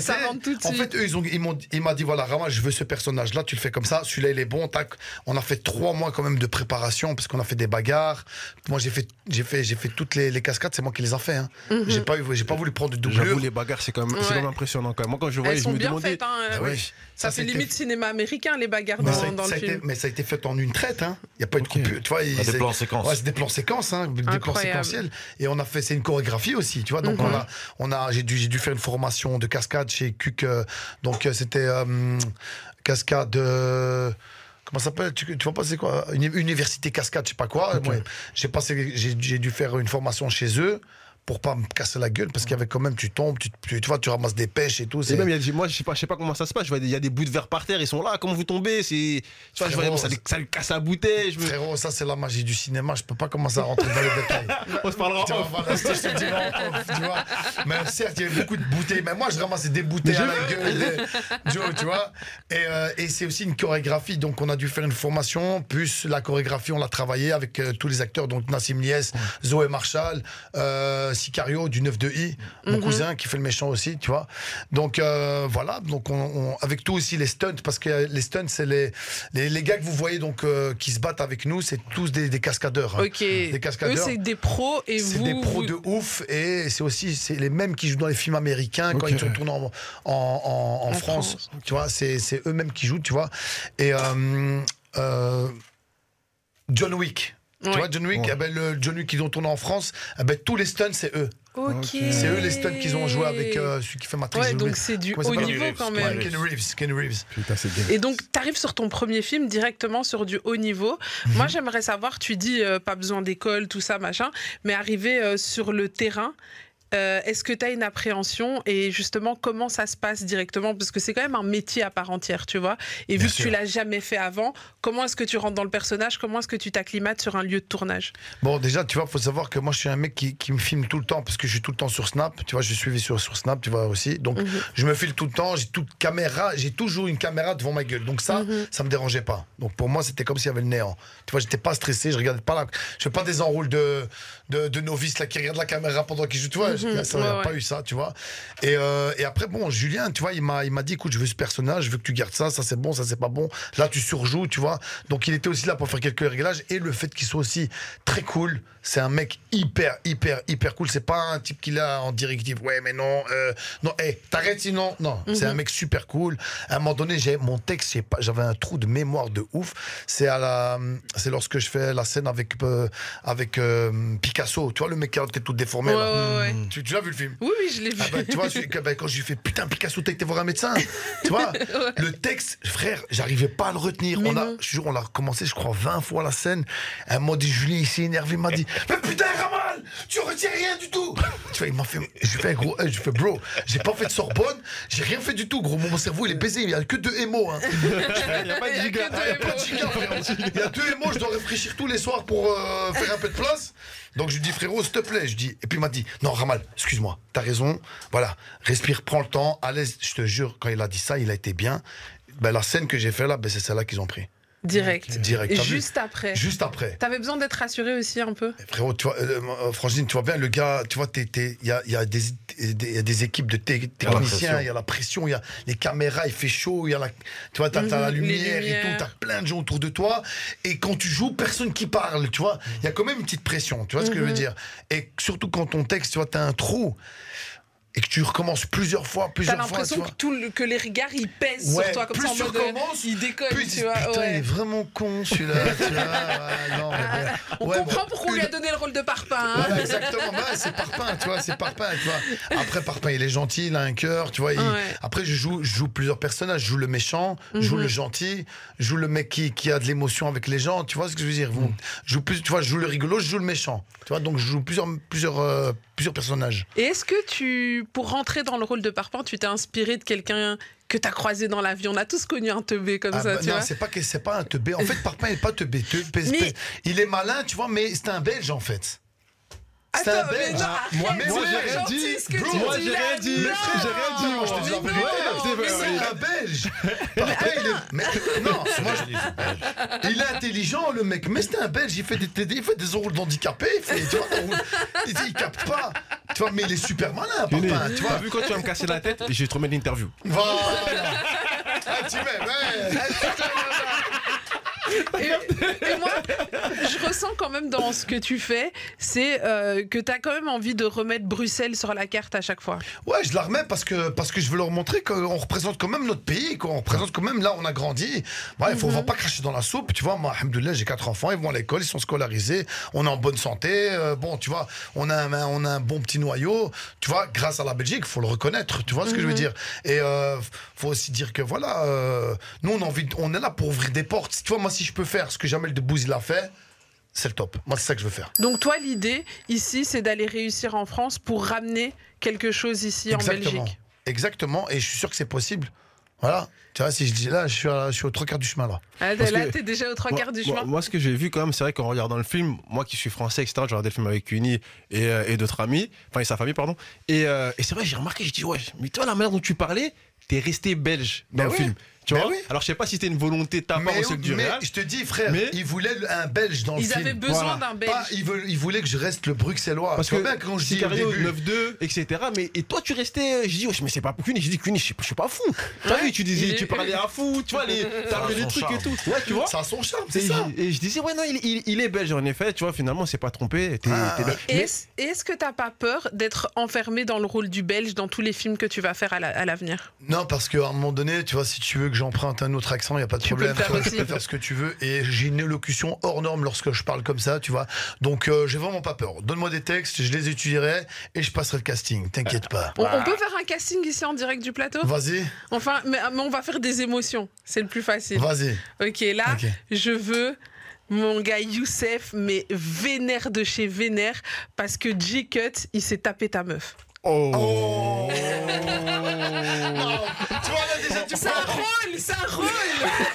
Ça rentre tout de En suite. fait, eux, ils ont, ils m'ont, dit voilà, Rama, je veux ce personnage-là, tu le fais comme ça. Celui-là, il est bon. Tac. On a fait trois mois quand même de préparation parce qu'on a fait des bagarres. Moi, j'ai fait, j'ai fait, j'ai fait toutes les, les cascades. C'est moi qui les ai fait. Hein. Mhm. J'ai pas eu, j'ai pas voulu prendre de doublure. J'avoue, les bagarres, c'est quand, même- c'est Ouais. quand même impressionnant. Quand même. Moi, quand je voyais, Elles je sont me bien demandais. faites, hein, euh, Ah ouais. Ça, Ça, fait limite cinéma américain, les bagarres Mais dans, ça, a- dans ça le été, film. mais ça a été fait en une traite. Hein. Il n'y a pas eu de coupure. Tu vois, il- Ah, des plans séquences. Ouais, c'est des plans séquences, hein, des plans séquentiels. Et on a fait, c'est une chorégraphie aussi, tu vois. Donc Mhm. on a, on a, j'ai dû, dû faire une formation de cascade chez Cuc. euh, donc euh, c'était euh, cascade. euh, Comment ça s'appelle? Tu, tu vois pas c'est quoi? Une université cascade, je sais pas quoi. Ok. Moi, j'ai passé, j'ai dû faire une formation chez eux pour pas me casser la gueule parce qu'il y avait quand même, tu tombes, tu, tu, tu vois, tu ramasses des pêches et tout. Et c'est- même, il a des- moi, je sais pas, je sais pas comment ça se passe. Je vois, des- il y a des bouts de verre par terre, ils sont là. Comment vous tombez C'est, tu vois, je vois, ça, lui- ça lui casse la bouteille. Je me- Frérot, ça c'est la magie du cinéma. Je peux pas commencer à rentrer dans les détails. On se parlera. Tu vois, voilà, je te dis en off, tu vois. Mais certes, il y avait beaucoup de bouteilles. Mais moi, je ramassais des bouteilles à la gueule. des- Joe, tu vois. Et, euh, et c'est aussi une chorégraphie. Donc, on a dû faire une formation. Plus la chorégraphie, on l'a travaillé avec euh, tous les acteurs. Donc, Nassim Nies, Zoé Marshall, euh, Sicario du 9 de I, mon Mhm. cousin qui fait le méchant aussi, tu vois. Donc euh, voilà, donc on, on- avec tout aussi les stunts, parce que les stunts, c'est les, les, les gars que vous voyez donc euh, qui se battent avec nous, c'est tous des, des cascadeurs. hein. Ok. Des Eux, cascadeurs. c'est des pros et C'est vous. des pros vous- de ouf et c'est aussi c'est les mêmes qui jouent dans les films américains quand ils sont tournés en, en, en- en En France. France. Tu vois, c'est c'est eux-mêmes qui jouent, tu vois. Et euh, euh, John Wick. Tu vois, John Wick, Ouais. eh ben, le John Wick qu'ils ont tourné en France, eh ben, tous les stunts, c'est eux. C'est eux les stunts qu'ils ont joué avec euh, celui qui fait Matrix. Ouais, donc c'est du haut niveau Reeves, quand même. Ken Reeves. Ken Reeves. Putain. Et donc, tu arrives sur ton premier film directement sur du haut niveau. Mhm. Moi, j'aimerais savoir, tu dis euh, pas besoin d'école, tout ça, machin, mais arriver euh, sur le terrain, euh, est-ce que tu as une appréhension et justement comment ça se passe directement? Parce que c'est quand même un métier à part entière, tu vois. Et Bien vu que tu l'as jamais fait avant, comment est-ce que tu rentres dans le personnage? Comment est-ce que tu t'acclimates sur un lieu de tournage? Bon, déjà, tu vois, faut savoir que moi, je suis un mec qui, qui me filme tout le temps parce que je suis tout le temps sur Snap. Tu vois, je suis suivi sur, sur Snap, tu vois aussi. Donc, Mhm. je me file tout le temps. J'ai toute caméra, j'ai toujours une caméra devant ma gueule. Donc ça, Mhm. ça me dérangeait pas. Donc pour moi, c'était comme s'il y avait le néant. Tu vois, j'étais pas stressé. Je regardais pas la, je fais pas des enroules de, de, de novices là qui regardent la caméra pendant qu'ils jouent. Tu vois, Mhm. ça, Ouais, a pas ouais. eu ça, tu vois. Et, euh, et après, bon, Julien, tu vois, il m'a, il m'a dit, écoute, je veux ce personnage, je veux que tu gardes ça, ça c'est bon, ça c'est pas bon. Là, tu surjoues, tu vois. Donc il était aussi là pour faire quelques réglages et le fait qu'il soit aussi très cool. C'est un mec hyper, hyper, hyper cool. C'est pas un type qui l'a en directive. Ouais, mais non, euh, non, hé, t'arrêtes sinon. Non, c'est un mec super cool. À un moment donné, j'ai mon texte, pas- j'avais un trou de mémoire de ouf. C'est à la, c'est lorsque je fais la scène avec, euh, avec euh, Picasso. Tu vois, le mec qui toute déformée. Ouais, là. ouais, ouais. Tu, tu l'as vu le film Oui, oui, je l'ai vu. ah bah, tu vois, bah, quand je lui fais putain Picasso, t'as été voir un médecin, tu vois, le texte, frère, j'arrivais pas à le retenir. Mais on a, je jure, on l'a recommencé, je crois, 20 fois la scène. Un moment dit Julien, il s'est énervé, il m'a dit, mais putain Tu retiens rien du tout. Tu vois, il m'a fait, je fais gros, je fais bro, j'ai pas fait de Sorbonne, j'ai rien fait du tout, gros. Mon cerveau il est baisé, il y a que deux émos. Hein. Il n'y a pas de Il y a giga. que deux Ah, y a pas de giga. Il y a deux émos, je dois réfléchir tous les soirs pour euh, faire un peu de place. Donc je lui dis frérot, s'il te plaît, je dis. Et puis il m'a dit non Ramal, excuse-moi, t'as raison. Voilà, respire, prends le temps, à l'aise. Je te jure, quand il a dit ça, il a été bien. Ben, la scène que j'ai fait là, ben, c'est celle-là qu'ils ont pris. Direct. Direct. Juste après. Juste après. T'avais besoin d'être rassuré aussi un peu Frérot, tu vois, euh, euh, Frangine, tu vois bien, le gars, tu vois, il y a, il y, a des- y a des équipes de techniciens, il y a la pression, il y a les caméras, il fait chaud, il y a la, tu vois, t'as, t'as la Mhm, lumière et tout, t'as plein de gens autour de toi. Et quand tu joues, personne qui parle, tu vois. Il y a quand même une petite pression, tu vois ce que je veux Mhm. dire. Et surtout quand ton texte, tu vois, t'as un trou et que tu recommences plusieurs fois, T'as plusieurs fois. tu l'impression que, tout le- que les regards ils pèsent Ouais, sur toi comme plus ça en tu mode euh, recommences, il déconne Puis ils tu vois putain, ouais. il est vraiment con celui-là, ouais, non, on comprend bon, pourquoi on lui a donné le rôle de parpaing hein. voilà, exactement, Ouais, c'est Parpin, tu vois, c'est Parpin, tu vois. Après, Parpin, il est gentil, il a un cœur, tu vois. il-. Après, je joue, je joue plusieurs personnages. Je joue le méchant, je joue Mhm. le gentil, je joue le mec qui, qui a de l'émotion avec les gens, tu vois ce que je veux dire? Vous- Je joue plus, tu vois, je joue le rigolo, je joue le méchant, tu vois. Donc, je joue plusieurs, plusieurs, euh, plusieurs personnages. et est-ce que tu pour rentrer dans le rôle de parpaing tu t'es inspiré de quelqu'un que t'as croisé dans la vie on a tous connu un teubé comme Ah ça bah tu non, vois c'est pas que c'est pas un teubé. En fait, Parpin n'est pas teubé. Teubé, Mais- Il est malin, tu vois, mais c'est un Belge en fait. C'est un Belge. non, Ah, moi- moi, j'ai rien dit. Bro, tu moi, j'ai rien dit. J'ai rien dit, moi, je te dis non, C'est mais un Belge. Il est. mais- non, moi, je- Il est intelligent, le mec, mais c'est un Belge, il fait des, des- il fait des enroules d'handicapés, il fait, tu vois, enroule- il, il capte pas, tu vois, mais il est super malin, Fini. Parpin, tu T'as vois. vu quand tu vas me casser la tête et j'ai trop mis l'interview. Voilà. Ah, tu m'aimes, ouais. Et, et moi, je ressens quand même dans ce que tu fais, c'est euh, que tu as quand même envie de remettre Bruxelles sur la carte à chaque fois. Ouais, je la remets parce que, parce que je veux leur montrer qu'on représente quand même notre pays, qu'on représente quand même là, on a grandi. Il faut, on va pas cracher dans la soupe, tu vois. Moi, alhamdoulilah, j'ai quatre enfants, ils vont à l'école, ils sont scolarisés, on est en bonne santé. euh, bon, tu vois, on a, un, on a un bon petit noyau, tu vois, grâce à la Belgique, faut le reconnaître, tu vois ce que je veux dire. Et euh, faut aussi dire que voilà, euh, nous, on, a envie, on est là pour ouvrir des portes. Tu vois, moi, si je peux faire ce que Jamel Debbouze, il a fait, c'est le top. Moi, c'est ça que je veux faire. Donc toi, l'idée ici, c'est d'aller réussir en France pour ramener quelque chose ici en Belgique. Exactement, et je suis sûr que c'est possible. Voilà. Tu vois, si je dis là, je suis, à- je suis aux trois quarts du chemin là. Ah, Parce là, que- t'es déjà aux trois quarts du moi- chemin. Moi, ce que j'ai vu quand même, c'est vrai qu'en regardant le film, moi qui suis français, etc., j'ai regardé le film avec Uni et, euh, et d'autres amis, enfin et sa famille, pardon. Et, euh, et c'est vrai, j'ai remarqué, je dis, ouais, mais toi, la manière dont tu parlais, t'es resté belge dans Ben le film. Tu Ben vois oui. Alors je sais pas si c'était une volonté de ta part Mais, ou celle du mais Real. je te dis, frère, Mais- ils voulaient un Belge dans le Ils film. avaient besoin Voilà. d'un Belge. Pas, ils, veulent, ils voulaient que je reste le bruxellois. Parce Tu que bien quand je dis au Sicario, début. 9-2, etc. Mais et toi, tu restais. Je dis, wesh, mais c'est pas Cuny. Je dis, Cuny, je suis- je suis pas fou. T'as vu, tu disais, tu parlais à fou, tu vois, les, trucs charme. et tout. Ouais, tu vois. Ça a son charme, c'est Et, ça. je- et je disais, ouais, non, il, est belge en effet, tu vois, finalement, c'est pas trompé. Ah, Est-ce que t'as pas peur d'être enfermé dans le rôle du Belge dans tous les films que tu vas faire à l'avenir? Non, parce qu'à un moment donné, tu vois, si tu veux que j'emprunte un autre accent, il n'y a pas de Tu peux problème. le faire Tu peux faire ce que tu veux. Et j'ai une élocution hors norme lorsque je parle comme ça, tu vois. Donc, euh, j'ai vraiment pas peur. Donne-moi des textes, je les étudierai et je passerai le casting. T'inquiète pas. on, on peut faire un casting ici en direct du plateau? Vas-y, Enfin, mais, mais on va faire des émotions. C'est le plus facile. vas-y. Ok, là, je veux mon gars Youssef, mais vénère de chez vénère, parce que G-Cut, il s'est tapé ta meuf. Oh. Oh Non, Tu vois, là, déjà, tu prends- rôle, c'est un rôle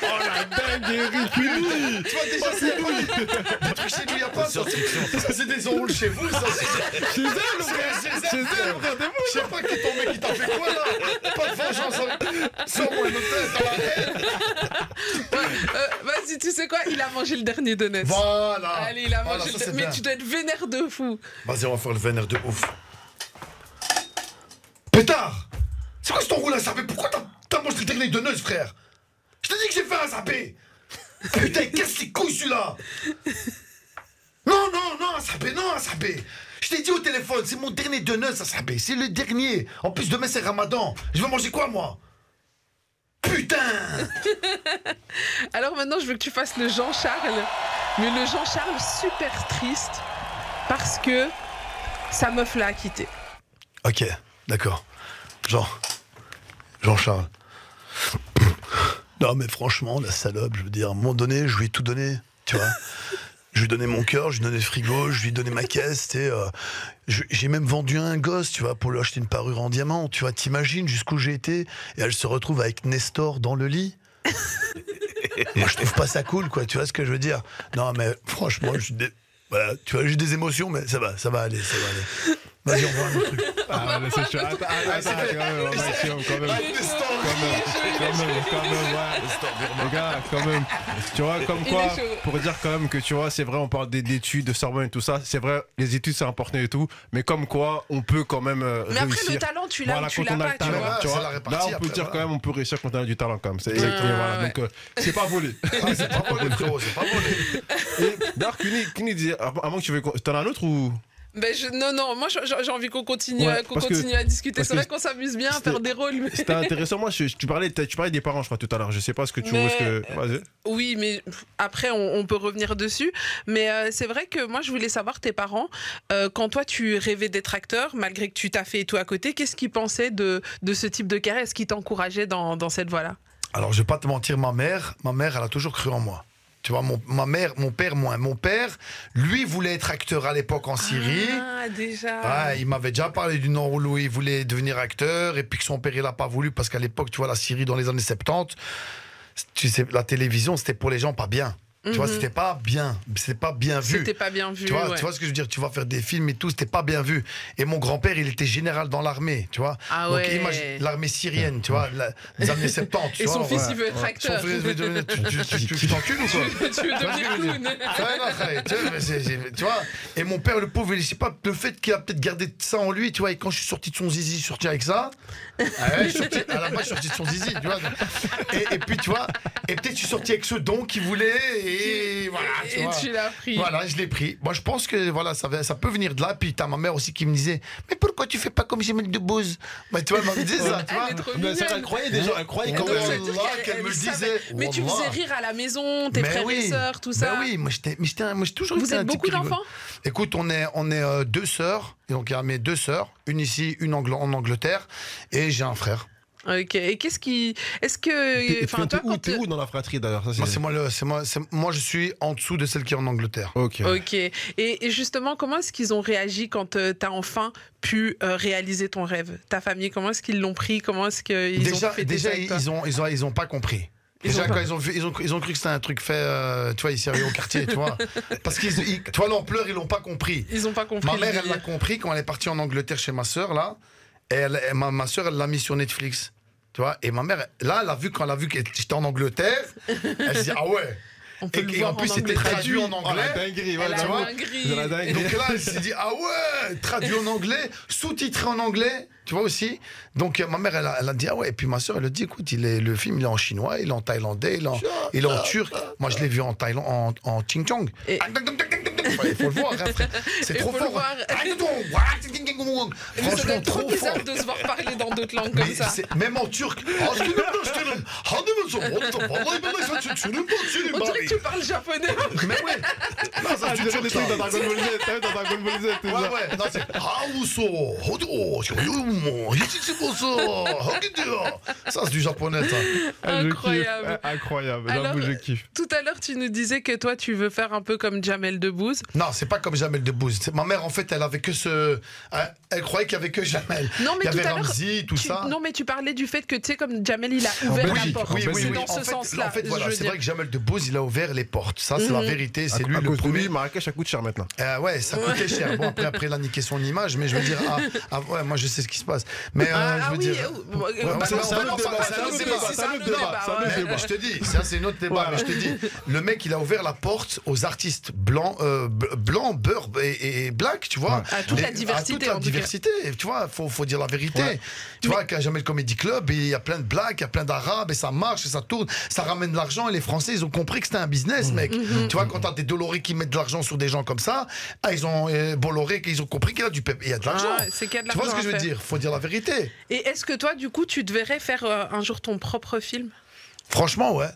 Oh la dinguerie, Cuny. Tu vois, déjà, c'est pas des- des trucs chez nous, n'y a pas ça. Ça, c'est des enroules chez vous, ça. c'est- Chez elle, Chez frère. elle, Chez elle, frère, t'es Je sais pas qui est tombé, qui t'a fait quoi là Pas de vengeance. hein. Sors-moi une tête dans la tête. Euh, Vas-y, tu sais quoi? Il a mangé le dernier donut. Voilà. Allez, il a Voilà, mangé ça, le Mais bien. tu dois être vénère de fou. Vas-y, on va faire le vénère de ouf. Pétard C'est quoi ce ton roule à saper Pourquoi t'as- mangé le dernier de neuf, frère? Je t'ai dit que j'ai fait un sapé Putain, il casse les couilles celui-là Non, non, non, un sapé, non, un sapé Je t'ai dit au téléphone, c'est mon dernier de neuf, un sapé, c'est le dernier. En plus, demain c'est ramadan. Je vais manger quoi, moi? Putain Alors maintenant, je veux que tu fasses le Jean-Charles. Mais le Jean-Charles super triste. Parce que sa meuf l'a quitté. Ok, d'accord. Jean. Jean-Charles. Non, mais franchement, la salope, je veux dire, à un moment donné, je lui ai tout donné, tu vois. Je lui ai donné mon cœur, je lui ai donné le frigo, je lui ai donné ma caisse, euh, j'ai même vendu un gosse, tu vois, pour lui acheter une parure en diamant, tu vois. T'imagines jusqu'où j'ai été Et elle se retrouve avec Nestor dans le lit? Moi, je trouve pas ça cool, quoi, tu vois ce que je veux dire Non, mais franchement, je suis Voilà, tu vois, j'ai des émotions, mais ça va, ça va aller, ça va aller. Vas-y, on voit un autre truc. Ah, mais c'est chaud. Attends, attends, attends, quand même, on maximum, quand même. Quand même, quand même, ouais. Les gars, quand même. Tu vois, comme quoi, pour dire quand même que tu vois, c'est vrai, on parle des- d'études, de sermons et tout ça. C'est vrai, les études, c'est important et tout. Mais comme quoi, on peut quand même euh, Mais après, réussir. le talent, tu l'as Voilà, ou tu quand l'as on a pas, le tu talent, vois. tu vois. Là, on peut après, dire quand même, on peut réussir quand on a du talent quand même. C'est exactement, Ouais, voilà. ouais. Donc, euh, c'est pas volé. Ah, c'est pas volé, frérot, c'est pas volé. D'ailleurs, Cuny disait, moins que tu veux. T'en as un autre ou? Ben je, non, non, moi j'ai envie qu'on continue, Ouais, qu'on que- continue à discuter. C'est vrai qu'on s'amuse bien à faire des rôles. mais- C'était intéressant. Moi, je- tu, parlais, tu parlais des parents, je crois, tout à l'heure. Je sais pas ce que tu Mais- que... Vas-y. Oui, mais après, on, on peut revenir dessus. Mais euh, c'est vrai que moi, je voulais savoir tes parents, euh, quand toi, tu rêvais d'être acteur, malgré que tu t'as fait et tout à côté, qu'est-ce qu'ils pensaient de, de ce type de carrière? Est-ce qu'ils t'encourageaient dans, dans cette voie-là? Alors, je vais pas te mentir, ma mère, ma mère, elle a toujours cru en moi. Tu vois, mon, ma mère, mon père, moins. Mon père, lui, voulait être acteur à l'époque en Syrie. Ah, déjà. Il m'avait déjà parlé du Nord où il voulait devenir acteur et puis que son père il a pas voulu parce qu'à l'époque tu vois la Syrie dans les années 70 tu sais la télévision c'était pour les gens pas bien tu vois Mhm. c'était pas bien c'était pas bien vu C'était pas bien vu. tu vois, ouais. tu vois ce que je veux dire? Tu vas faire des films et tout, c'était pas bien vu. Et mon grand-père, il était général dans l'armée, tu vois. Ah Donc ouais. imagine l'armée syrienne, tu vois, la- les années 70. tu Et son fils, ouais. il veut être Son acteur. fils veut devenir- Tu tu- tu- tu- tu t'encules ou quoi? Tu veux Tu devenir clown Ouais, non, frère, tu vois, c'est- c'est- et mon père, le pauvre, il- je sais pas, le fait qu'il a peut-être gardé ça en lui, tu vois, et quand je suis sorti de son zizi, je suis sorti avec ça. Ah ouais, je suis sorti- à la base, je suis sorti de son zizi, tu vois. Et, et puis, tu vois, et peut-être je suis sorti avec ce don qu'il voulait, et voilà, tu Et vois. tu l'as pris. Voilà, je l'ai pris. Moi, je pense que voilà, ça, va- ça peut venir de là. Puis t'as ma mère aussi qui me disait, mais pourquoi tu fais pas comme Jamel Debbouze Mais tu vois, elle m'avait dit ça, tu vois. Elle est trop Mais c'est mignonne. elle croyait déjà, elle croyait Et quand même. qu'elle- qu'elle elle me savait. disait. Mais tu faisais rire à la maison, tes Mais frères oui. et sœurs, tout ça. oui, moi j'étais, mais j'étais un- moi j'ai toujours Vous été êtes beaucoup d'enfants? Écoute, on est, on est euh, deux sœurs, et donc il y a mes deux sœurs, une ici, une en Angleterre, et j'ai un frère. Ok. Et qu'est-ce qui. Est-ce que. T'es- Enfin, T'es toi, où, t'es où dans la fratrie d'ailleurs? Moi, c'est moi, le, moi, c'est- moi, je suis en dessous de celle qui est en Angleterre. Ok. Ok. Et, et justement, comment est-ce qu'ils ont réagi quand tu as enfin pu euh, réaliser ton rêve? Ta famille, comment est-ce qu'ils l'ont pris? Comment est-ce qu'ils déjà, ont fait déjà toi? ils, ont, ils, ont, ils ont pas compris. Ils Déjà, ont quand ils ont, vu, ils, ont, ils ont cru que c'était un truc fait, euh, tu vois, ici au quartier, tu vois. Parce qu'ils, ils- tu vois, l'ampleur, ils l'ont pas compris. Ils ont pas compris. Ma mère, elle l'a compris quand elle est partie en Angleterre chez ma sœur, là. Et elle- et ma, ma sœur, elle l'a mis sur Netflix. Tu vois, et ma mère, là, elle a vu, quand elle a vu que j'étais en Angleterre, elle s'est dit, ah ouais. On peut Et, le et voir en plus, c'était traduit en Oh, anglais. la dinguerie, a tu vois. dinguerie. donc là, elle s'est dit, ah ouais, traduit en anglais, sous-titré en anglais, tu vois aussi. Donc ma mère, elle a, elle a dit, ah ouais, et puis ma soeur, elle a dit, écoute, il est, le film, il est en chinois, il est en thaïlandais, il est en, il est en turc. Moi, je l'ai vu en Thaïlande, en, en Ching Chong. Et- Il faut le voir. C'est Il trop faut le fort. voir. Mais ça Franchement, doit être trop trop bizarre fort. de se voir parler dans d'autres langues comme Mais ça. même en turc. On dirait que tu parles japonais. Mais ouais. Non, ça, Ah, c'est tu du sais, des turc, trucs dans ça. Dragon Ball Z, t'as vu, dans Dragon Ball Z, tout Ouais, ça. ouais, non, c'est Haouso, Hodo, Shoyumo, Hichichiboso, Hokidio. Ça, c'est du japonais, ça. Ah. Incroyable. Ah, Incroyable, Alors, j'avoue, je kiffe. Tout à l'heure, tu nous disais que toi, tu veux faire un peu comme Jamel Debbouze. Non, c'est pas comme Jamel Debbouze. Ma mère, en fait, elle avait que ce. Elle, elle croyait qu'il y avait que Jamel. Non, mais Il y tout avait à l'heure, Ramzi, tout tu- ça. Non, mais tu parlais du fait que, tu sais, comme Jamel, il a ouvert Belgique, la porte. Oui, oui, oui. Dans En ce fait, sens-là. en fait, voilà, je c'est vrai que Jamel Debbouze, il a ouvert les portes. Ça, c'est la Mhm. vérité. C'est lui à le cause de premier. lui, Marrakech, ça coûte cher maintenant. Euh, ouais, ça coûtait cher. Bon, après, après, il a niqué son image, mais je veux dire, ah, ah, ouais, moi, je sais ce qui se passe. Mais euh, Ah, je ah veux oui, dire. euh, euh, bah, c'est un ça, c'est- un autre débat. Mais je te dis, ça c'est notre débat, Voilà. mais je te dis, le mec il a ouvert la porte aux artistes blancs, euh, b- blancs, beurre et, et black, tu vois. À toute la diversité, À toute la diversité, tu vois, faut, faut dire la vérité. Ouais. Tu vois, qu'à jamais le Comedy Club, il y a plein de blacks, il y a plein d'arabes, et ça marche, et ça tourne, ça ramène de l'argent, et les Français ils ont compris que c'était un business, mec. Mhm. Tu vois, quand t'as des Doloré qui mettent de l'argent sur des gens comme ça, ah, ils ont euh, Bolloré, ils ont compris qu'il y a du il y a de l'argent. Ah, c'est qu'il y a de tu vois ce que je veux dire? Faut dire la vérité. Et est-ce que toi, du coup, tu te verrais faire euh, un jour ton propre film? Franchement, ouais.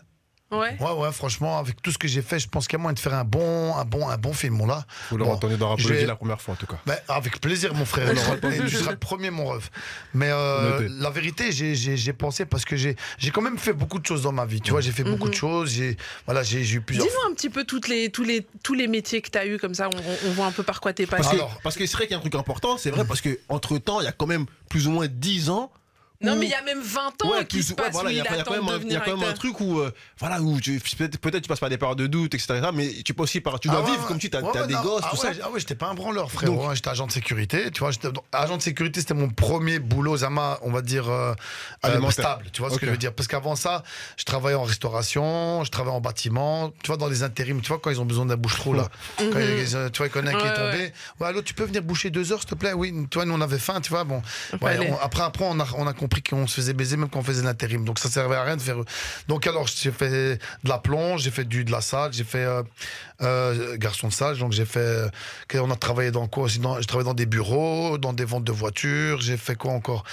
Ouais. Ouais, ouais, franchement, avec tout ce que j'ai fait, je pense qu'il y a moyen de faire un bon, un bon, un bon film, mon là. Vous le Bon, entendez dans Rapologie la première fois, en tout cas. Ben, avec plaisir, mon frère. Et tu seras le premier, mon rêve. Mais euh, la vérité, j'ai- j'ai j'ai pensé parce que j'ai j'ai quand même fait beaucoup de choses dans ma vie. Tu vois, j'ai fait beaucoup de choses. J'ai voilà, j'ai j'ai eu plusieurs. Dis-nous un petit peu toutes les, tous, les, tous les métiers que tu as eu, comme ça, on, on voit un peu par quoi t'es Parce passé. parce que c'est vrai qu'il y a un truc important, c'est vrai, parce que entre temps, il y a quand même plus ou moins 10 ans. Non, où- mais il y a même 20 ans Ouais, qui se ouais, passent voilà, où il y a, il il y a attend quand même un, il y a devenir quand même un acteur. truc où, euh, voilà, où tu- peut-être peut-être tu passes par des périodes de doute, etc. Mais tu peux aussi par, tu dois Ah ouais, vivre comme tu as, Ouais, ouais, des non. gosses, ah tout ouais, ça. Ah ouais, j'étais pas un branleur, frère. Donc- Ouais, j'étais agent de sécurité. Tu vois, j'étais agent de sécurité, c'était mon premier boulot, Zama, on va dire euh, euh, stable. Tu vois ce que je veux dire Parce qu'avant ça, je travaillais en restauration, je travaillais en bâtiment. Tu vois, dans les intérims, tu vois, quand ils ont besoin d'un bouche-trou là, quand ils- euh, tu vois, il un qui est Ouais, tombé. ouais. Allô, tu peux venir boucher deux heures, s'il te plaît? Oui, tu vois, nous on avait faim, tu vois. Bon, après, après, on a, on a compris qu'on se faisait baiser même quand on faisait l'intérim. Donc ça servait à rien de faire. Donc alors, j'ai fait de la plonge, j'ai fait du de la salle, j'ai fait euh, euh, garçon de salle. Donc j'ai fait. euh, on a travaillé dans quoi aussi? J'ai travaillé dans des bureaux, dans des ventes de voitures. J'ai fait quoi encore?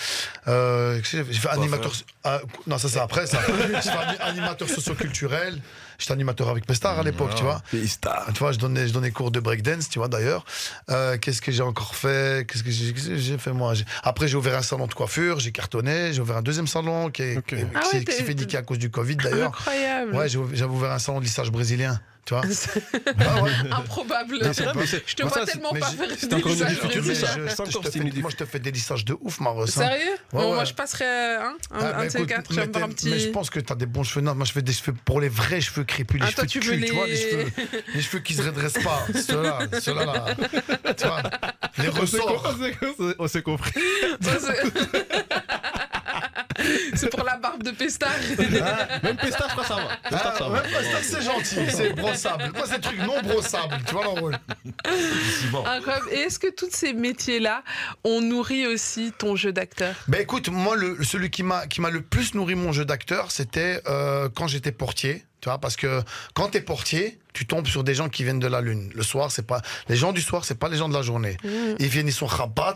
J'ai fait, animateur. ah, non, ça c'est après ça. j'ai fait ani- animateur socioculturel. J'étais animateur avec Pestar à l'époque, tu vois. Pista. Tu vois, je donnais, je donnais cours de breakdance, tu vois, d'ailleurs. Euh, Qu'est-ce que j'ai encore fait? Qu'est-ce que j'ai qu'est-ce que j'ai fait, moi? J'ai- Après, j'ai ouvert un salon de coiffure, j'ai cartonné, j'ai ouvert un deuxième salon qui est- Ok. qui Ah s'est- ouais, qui s'est t'es- fait niquer à cause du Covid, d'ailleurs. Incroyable. Ouais, j'ai j'avais ouvert un salon de lissage brésilien, tu vois. Ah ouais. Improbable. C'est vrai, Je te moi, vois ça, tellement mais pas faire des ça, brésiliens. je- je c'est fais- moi, je te fais des lissages de ouf, Maros. hein. Sérieux Ouais, Bon, ouais. Moi, je passerai hein, un, Ah, un bah, de ces quatre. Tu mais un petit. mais je pense que t'as des bons cheveux. Non, moi je fais des cheveux pour les vrais cheveux crépus, les Ah, toi, cheveux tu de veux cul, tu vois, les les- cheveux, les cheveux qui se redressent pas. Ceux-là, ceux-là, là. Tu vois, les ressorts. on s'est compris. C'est- pour la barbe de Pestard. Même Pesta, je crois ça va. Pesta, Ah, ça ouais, va. ouais, ça, c'est gentil, c'est brossable. Moi, c'est des trucs non brossables, tu vois l'enrôle. Incroyable. Et est-ce que tous ces métiers-là ont nourri aussi ton jeu d'acteur? Ben écoute, moi, le, celui qui m'a qui m'a le plus nourri mon jeu d'acteur, c'était euh, quand j'étais portier. Tu vois, parce que quand t'es portier, tu tombes sur des gens qui viennent de la lune. Le soir, c'est pas les gens du soir, c'est pas les gens de la journée. Ils viennent, ils sont rabats.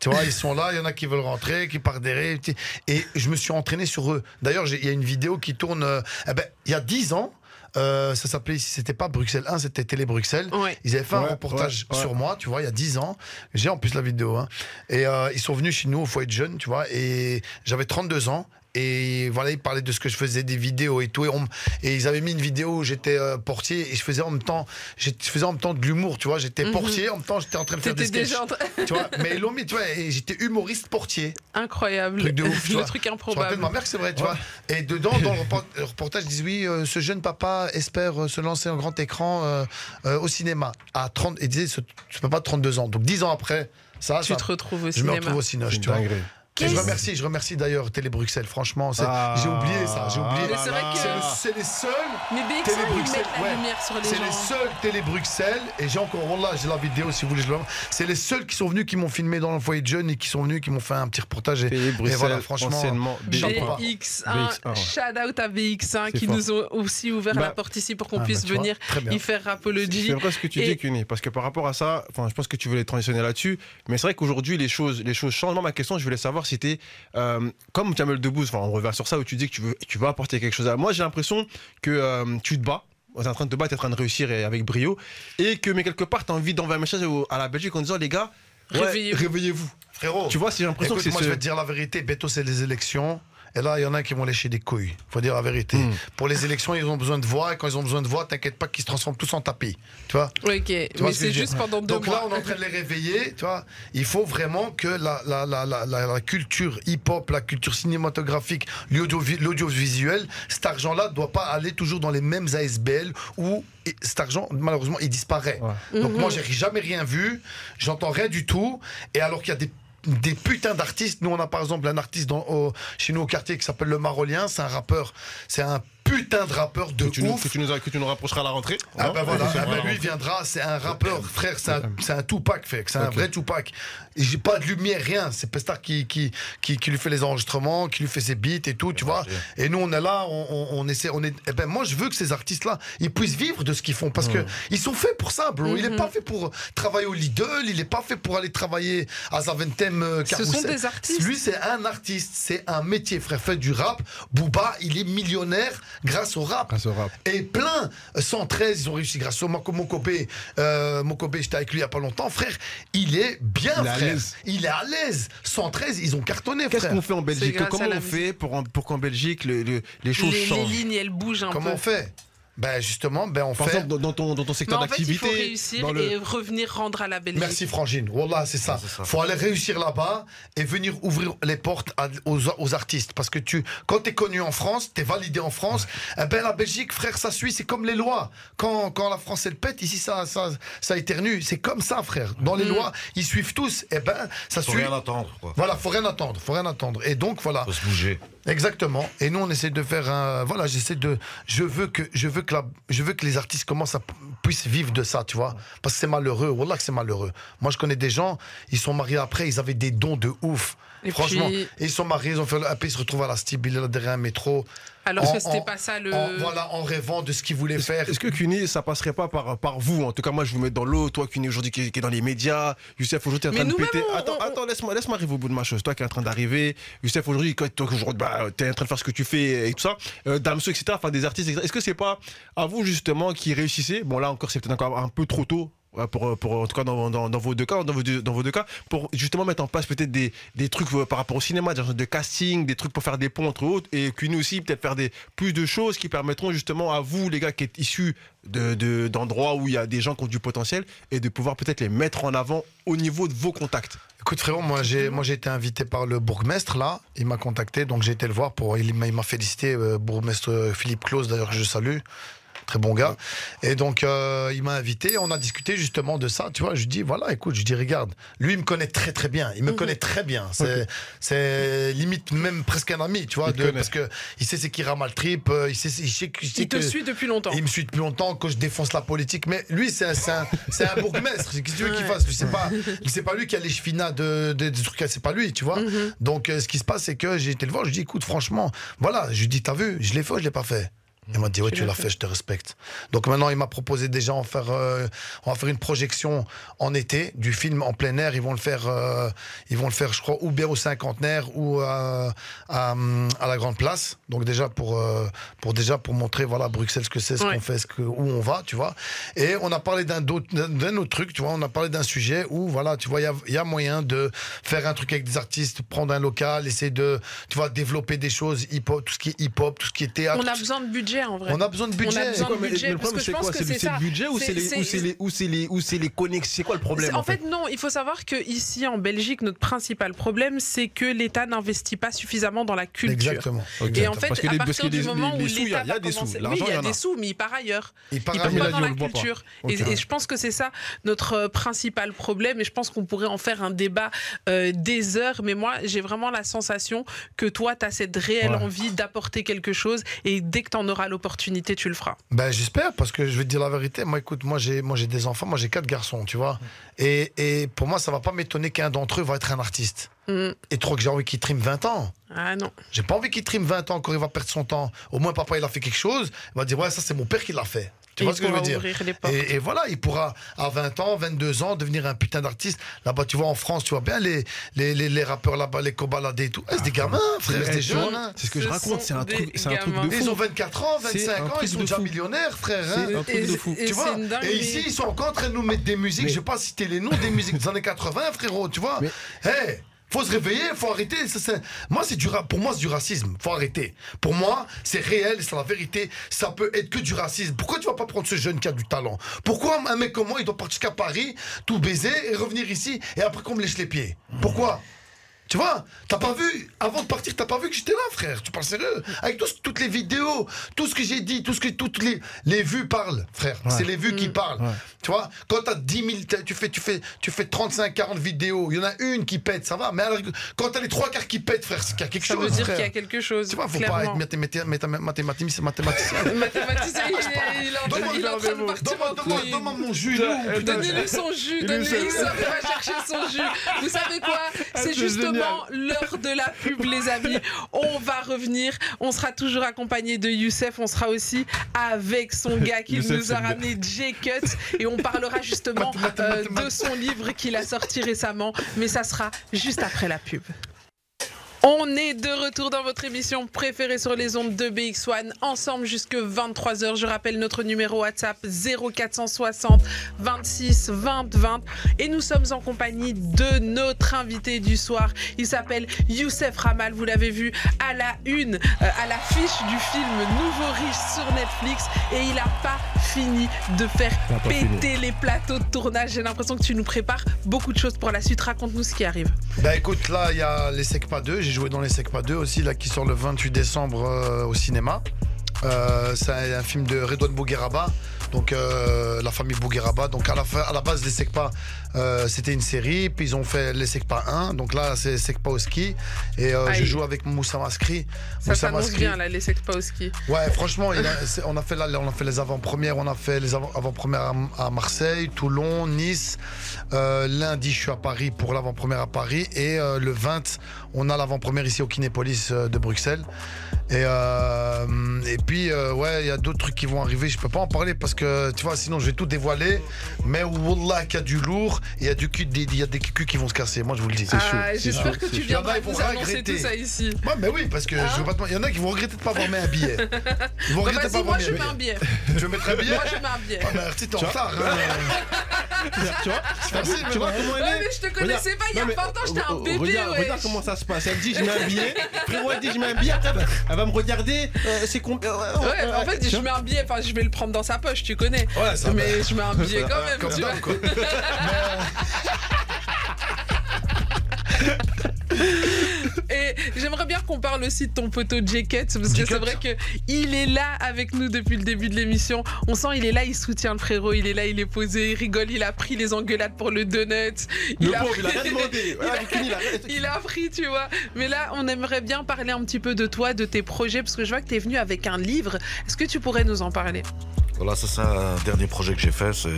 Tu vois, ils sont là, il y en a qui veulent rentrer, qui partent derrière. Et je me suis entraîné sur eux. D'ailleurs, j'ai- il y a une vidéo qui tourne, euh, eh ben, il y a 10 ans. euh, ça s'appelait, c'était pas Bruxelles 1, c'était Télé Bruxelles. Ouais. Ils avaient fait un reportage ouais, ouais. sur moi, tu vois, il y a 10 ans. J'ai en plus la vidéo. Hein. Et euh, ils sont venus chez nous au foyer de jeunes, tu vois. Et j'avais 32 ans. Et voilà, ils parlaient de ce que je faisais, des vidéos et tout. Et, on et ils avaient mis une vidéo où j'étais euh, portier et je faisais en même temps, je faisais en même temps de l'humour, tu vois. J'étais portier, en même temps, j'étais en train de faire des Mhm. Sketchs. déjà en train- Tu vois, mais ils l'ont mis, tu vois, et j'étais humoriste portier. Incroyable. Truc de ouf, tu Le vois. truc Je improbable. de ma mère c'est vrai, tu vois. Et dedans, dans le report- le reportage, ils disent oui, euh, ce jeune papa espère euh, se lancer en grand écran euh, euh, au cinéma. À 30, il disait ce, ce papa de 32 ans. Donc 10 ans après, ça, Tu ça te retrouves au je me cinéma. retrouve au une tu vois. Et je remercie, je remercie d'ailleurs Télé Bruxelles, franchement. Ah. J'ai oublié ça, j'ai oublié. C'est vrai que- C'est le- les seuls. Mais BX1, Télé ils Bruxelles, mettent la ouais. lumière sur les C'est gens. les seuls Télé Bruxelles, et j'ai encore, voilà, j'ai la vidéo si vous voulez, je le C'est les seuls qui sont venus, qui m'ont filmé dans le foyer de jeunes et qui sont venus, qui m'ont fait un petit reportage. Et, Télé et Bruxelles, voilà, franchement. anciennement Chapeau bas. BX1, BX1, ouais. shout out à BX1 C'est qui fort. nous ont aussi ouvert Bah, la porte ici pour qu'on Ah, puisse bah, vois, venir y faire rapologie. C'est vrai ce que tu Et- dis, Cuny, parce que par rapport à ça, enfin, je pense que tu voulais transitionner là-dessus, mais c'est vrai qu'aujourd'hui, les choses, les choses changent. Moi, ma question, je voulais savoir si c'était, euh, comme Jamel Debbouze, enfin, on revient sur ça, où tu dis que tu veux, tu veux apporter quelque chose à. Moi, j'ai l'impression que euh, tu te bats. Tu es en train de te battre, tu es en train de réussir et avec brio. Et que, mais quelque part, tu as envie d'envoyer un message à la Belgique en disant, les gars, ouais, Réveillez-vous. Frérot, Tu vois, si j'ai l'impression que c'est moi ce- je vais te dire la vérité, bientôt c'est les élections. Et là, il y en a qui vont lécher des couilles. Faut dire la vérité. Hmm. Pour les élections, ils ont besoin de voix. Et quand ils ont besoin de voix, t'inquiète pas qu'ils se transforment tous en tapis. Tu vois Ok, mais vois c'est juste pendant deux Donc mois. là, on est en train de les réveiller, tu vois. Il faut vraiment que la, la, la, la, la- la culture hip-hop, la culture cinématographique, l'audio- l'audiovisuel, cet argent-là ne doit pas aller toujours dans les mêmes ASBL où et cet argent, malheureusement, il disparaît. Ouais. Donc Mhm. moi, j'ai jamais rien vu, j'entends rien du tout. Et alors qu'il y a des des putains d'artistes. Nous, on a par exemple un artiste dans, au- chez nous au quartier qui s'appelle Le Marolien. C'est un rappeur. C'est un putain de rappeur de que tu, nous, ouf. que, tu nous, que tu nous rapprocheras à la rentrée. Ah bah voilà, Ah bah ouais. lui viendra, c'est un rappeur, frère, c'est un, un Tupac, fait, c'est un Ok. vrai Tupac. Et J'ai pas de lumière, rien, c'est Pestar qui, qui, qui, qui lui fait les enregistrements, qui lui fait ses beats et tout, tu vois. Et nous on est là, on, on, on essaie, on est. Eh ben moi je veux que ces artistes-là, ils puissent vivre de ce qu'ils font parce que ils sont faits pour ça, bro. Il est pas fait pour travailler au Lidl, il est pas fait pour aller travailler à Zaventem euh, Ce sont Carousel. des artistes. Lui c'est un artiste, c'est un métier, frère, fait du rap. Booba, il est millionnaire grâce au rap. Grâce au rap. Et plein, 113, ils ont réussi grâce au Moko Mokobé. Euh, Mokobé, j'étais avec lui il y a pas longtemps, frère. Il est bien, Il frère. L'aise. Il est à l'aise. 113, ils ont cartonné, Qu'est-ce frère. qu'on fait en Belgique grâce à Comment la on fait pour, en- pour qu'en Belgique, le- le- les choses les, les changent lignes, elles bougent un Comment peu. on fait Ben justement, ben on Par fait. exemple, dans, dans ton, dans ton secteur en fait, il d'activité. faut réussir dans le- et revenir rendre à la Belgique. Merci Frangine. Voilà, c'est ça. ça. Faut aller réussir là-bas et venir ouvrir les portes à- aux, aux artistes. Parce que tu, quand t'es connu en France, t'es validé en France. Eh ben la Belgique, frère, ça suit. C'est comme les lois. Quand, quand la France elle pète, ici ça, ça, ça éternue. C'est comme ça, frère. Dans les lois, ils suivent tous. Eh ben ça Faut suit. rien attendre, quoi. Voilà, faut rien attendre, faut rien attendre. Et donc voilà, Faut se bouger. Exactement. Et nous on essaie de faire un, voilà, j'essaie de, je veux que, je veux que la, je veux que les artistes commencent à puissent vivre de ça, tu vois, parce que c'est malheureux. Wallah que c'est malheureux. Moi je connais des gens, ils sont mariés après, ils avaient des dons de ouf. Et Franchement, puis- ils sont mariés, ils ont fait le AP, ils se retrouvent à la Stib, il est là derrière un métro. Alors En- que c'était en- pas ça le. en- voilà, en rêvant de ce qu'ils voulaient faire. Est-ce que Cuny, ça passerait pas par, par vous En tout cas, moi, je vous mets dans l'eau. Toi, Cuny, aujourd'hui, qui, qui est dans les médias. Youssef, aujourd'hui, t'es en train de péter. on- Attends, on- attends, laisse-moi laisse arriver au bout de ma chose. Toi qui es en train d'arriver. Youssef, aujourd'hui, quand- toi, aujourd'hui, bah, t'es en train de faire ce que tu fais et tout ça. Euh, Damso, etc. Enfin, des artistes, etc. Est-ce que c'est pas à vous, justement, qui réussissez? Bon, là encore, c'est peut-être encore un peu trop tôt. Ouais, Pour, en tout cas dans, vos deux cas dans vos deux, dans vos deux cas pour justement mettre en place peut-être des, des trucs euh, par rapport au cinéma des de casting des trucs pour faire des ponts entre autres et Cuny aussi peut-être faire des plus de choses qui permettront justement à vous les gars qui êtes issus de- de- d'endroits où il y a des gens qui ont du potentiel et de pouvoir peut-être les mettre en avant au niveau de vos contacts Écoute frérot, moi j'ai moi j'ai été invité par le bourgmestre là, il m'a contacté donc j'ai été le voir pour il m'a il m'a félicité euh, bourgmestre euh, Philippe Claus d'ailleurs que je salue. Très bon gars. Et donc, euh, il m'a invité, on a discuté justement de ça. Tu vois, je lui dis, voilà, écoute, je dis, regarde, lui, il me connaît très très bien. Il me connaît très bien. C'est c'est limite même presque un ami, tu vois, de- parce que il sait c'est qui rame trip, euh, il sait, il sait, il sait Il te que- suit depuis longtemps. il me suit depuis longtemps que je défonce la politique, mais lui, c'est un, c'est un, c'est un bourgmestre. Qu'est-ce que tu veux qu'il fasse? C'est pas, c'est pas lui qui a les chefinats de, de- des trucs, c'est pas lui, tu vois. Mhm. Donc, euh, ce qui se passe, c'est que j'ai été le voir, je lui dis, écoute, franchement, voilà, je lui dis, t'as vu, je l'ai fait ou je l'ai pas fait? Il m'a dit, ouais, tu l'as fait, je te respecte. Donc maintenant, il m'a proposé déjà en faire, euh, on va faire une projection en été du film en plein air. Ils vont le faire, euh, ils vont le faire, je crois, ou bien au cinquantenaire ou à, à, à la Grande Place. Donc déjà pour, euh, pour déjà pour montrer, voilà, Bruxelles ce que c'est, ce Ouais. qu'on fait, ce que, où on va, tu vois. Et on a parlé d'un autre, autre truc, tu vois. On a parlé d'un sujet où, voilà, tu vois, il y y a moyen de faire un truc avec des artistes, prendre un local, essayer de, tu vois, développer des choses hip-hop, tout ce qui est hip-hop, tout ce qui est théâtre. On a besoin de budget budget en vrai. On a besoin de budget. On a besoin de mais- budget, mais le problème, que c'est quoi C'est le budget ou C'est- les, c'est- ou c'est les, ou c'est les, connexions C'est quoi le problème En fait, non, il faut savoir que ici en Belgique, notre principal problème, c'est que l'État n'investit pas suffisamment dans la culture. Exactement. Et en fait, Parce que à partir que du moment les- où les sous, il y a- l'État va des sous. commencer, oui, il y a des sous, mais il part ailleurs. Il part pas dans la culture. Et, je pense que c'est ça notre euh, principal problème. Et je pense qu'on pourrait en faire un débat euh, des heures. Mais moi, j'ai vraiment la sensation que toi, tu as cette réelle envie d'apporter quelque chose. Et dès que tu en auras l'opportunité, tu le feras. Ben j'espère parce que je vais te dire la vérité. Moi écoute, moi j'ai moi j'ai des enfants, moi j'ai quatre garçons, tu vois. Et, et pour moi ça va pas m'étonner qu'un d'entre eux va être un artiste. Mm. Et trop que j'ai envie qu'il trime 20 ans. Ah non. J'ai pas envie qu'il trime 20 ans encore il va perdre son temps. Au moins papa il a fait quelque chose, il va dire ouais ça c'est mon père qui l'a fait. Tu Et vois ce que je veux pourra dire et, et voilà, il pourra à 20 ans, 22 ans devenir un putain d'artiste. Là-bas, tu vois, en France, tu vois bien les, les, les, les rappeurs là-bas, les cobaladés et tout. Eh, c'est des gamins, frère, c'est Eh, des jeunes. hein. C'est ce que je raconte, c'est un truc, c'est un truc de gamins. Ils fou. ont 24 ans, C'est 25 un ans, ils sont déjà fou. millionnaires, frère. hein. C'est un truc Et- de fou. Tu vois Et ici, ils sont encore en train de nous mettre des musiques. Mais- Je vais pas citer les noms des musiques des années 80, frérot. Tu vois Mais- Hey faut se réveiller, faut arrêter. ça, Moi, c'est du pour moi, c'est du racisme. Faut arrêter. Pour moi, c'est réel, c'est la vérité. Ça peut être que du racisme. Pourquoi tu vas pas prendre ce jeune qui a du talent? Pourquoi un mec comme moi, il doit partir jusqu'à Paris, tout baiser et revenir ici et après qu'on me lèche les pieds? Pourquoi? Tu vois, t'as pas vu, avant de partir, t'as pas vu que j'étais là, frère. Tu parles sérieux Avec tout ce- toutes les vidéos, tout ce que j'ai dit, tout ce que toutes les, les vues parlent, frère. C'est les vues qui parlent. Ouais. Tu vois, quand t'as 10 000, t'as- tu fais, tu fais, tu fais 35, 40 vidéos, il y en a une qui pète, ça va. Mais alors, quand t'as les trois quarts qui pètent, frère, c'est qu'il y a quelque Ça chose. veut dire qu'il y a quelque chose. Tu vois, faut pas clairement. être mathématicien, mathématicien, mathématicien. Il est- en il est en train de partir Donne-moi, mon jus. Donnez-lui son jus, donnez-lui son, il va chercher son jus. Vous savez quoi? C'est c'est l'heure de la pub, les amis. On va revenir. On sera toujours accompagné de Youssef. On sera aussi avec son gars qui Youssef, nous a ramené J-Cut. Et on parlera justement euh, de son livre qu'il a sorti récemment. Mais ça sera juste après la pub. On est de retour dans votre émission préférée sur les ondes de BX1, ensemble jusque 23h. Je rappelle notre numéro WhatsApp 0460 26 20 20. Et nous sommes en compagnie de notre invité du soir. Il s'appelle Youssef Ramal, vous l'avez vu à la une, euh, à l'affiche du film Nouveau Riche sur Netflix. Et il n'a pas fini de faire péter les plateaux de tournage. J'ai l'impression que tu nous prépares beaucoup de choses pour la suite. Raconte-nous ce qui arrive. Bah écoute, là, il y a les Secpa 2. J'ai joué dans les Secpa 2 aussi, qui sort le 28 décembre euh, au cinéma. Euh, c'est un, film de Redouane Bougueraba, donc euh, la famille Bougueraba. Donc à la, à la base, les Secpa, euh, c'était une série, puis ils ont fait les Secpa 1. Donc là, c'est Secpa au ski. Et euh, je joue avec Moussa Maskri. Ça s'annonce bien, là, les sex pas au ski. Ouais, franchement, il a- c'est- on, a fait là, on a fait les avant-premières. On a fait les avant- avant-premières à, à Marseille, Toulon, Nice. Euh, lundi, je suis à Paris pour l'avant-première à Paris. Et le 20, on a l'avant-première ici au Kinépolis de Bruxelles. Et, et puis, ouais, il y a d'autres trucs qui vont arriver. Je peux pas en parler parce que, tu vois, sinon je vais tout dévoiler. Mais Wallah, qu'il y a du lourd. Et Il y a du cul, des- il y a des culs qui vont se casser. Moi, je vous le dis. Ah, J'espère que tu viendras Il y en a, ils nous annoncer tout ça ici. Ouais, mais oui, parce que je veux pas te il y en a qui vont regretter de pas avoir mis un billet. Ils vont Bah, regretter de pas Vas-y, avoir moi mis je un mets un billet. billet. Tu veux mettre un billet Moi je mets un billet. Ah bah tu t'es en retard. hein. Tu vois Facile, Tu vois mais comment elle Ouais, est mais je te connaissais pas, il y a Non, mais, 20 ans, j'étais un euh, bébé, Regarde, ouais. comment ça se passe. Elle dit je mets un billet. Frérot, elle dit je mets un billet. Elle va- me regarder. euh, c'est combien Ouais, mais en fait, je mets un billet, enfin, je vais le prendre dans sa poche, tu connais. Ouais, ça Mais je mets un billet quand même, Comme tu vois. Et j'aimerais bien qu'on parle aussi de ton poteau J-Cut, parce que c'est vrai que il est là avec nous depuis le début de l'émission. On sent il est là, il soutient le frérot, il est là, il est posé, il rigole, il a pris les engueulades pour le donut. Le a pauvre, il a pris- rien demandé. Il a Il a appris, tu vois. Mais là, on aimerait bien parler un petit peu de toi, de tes projets, parce que je vois que tu es venu avec un livre. Est-ce que tu pourrais nous en parler? Voilà, ça c'est un dernier projet que j'ai fait, c'est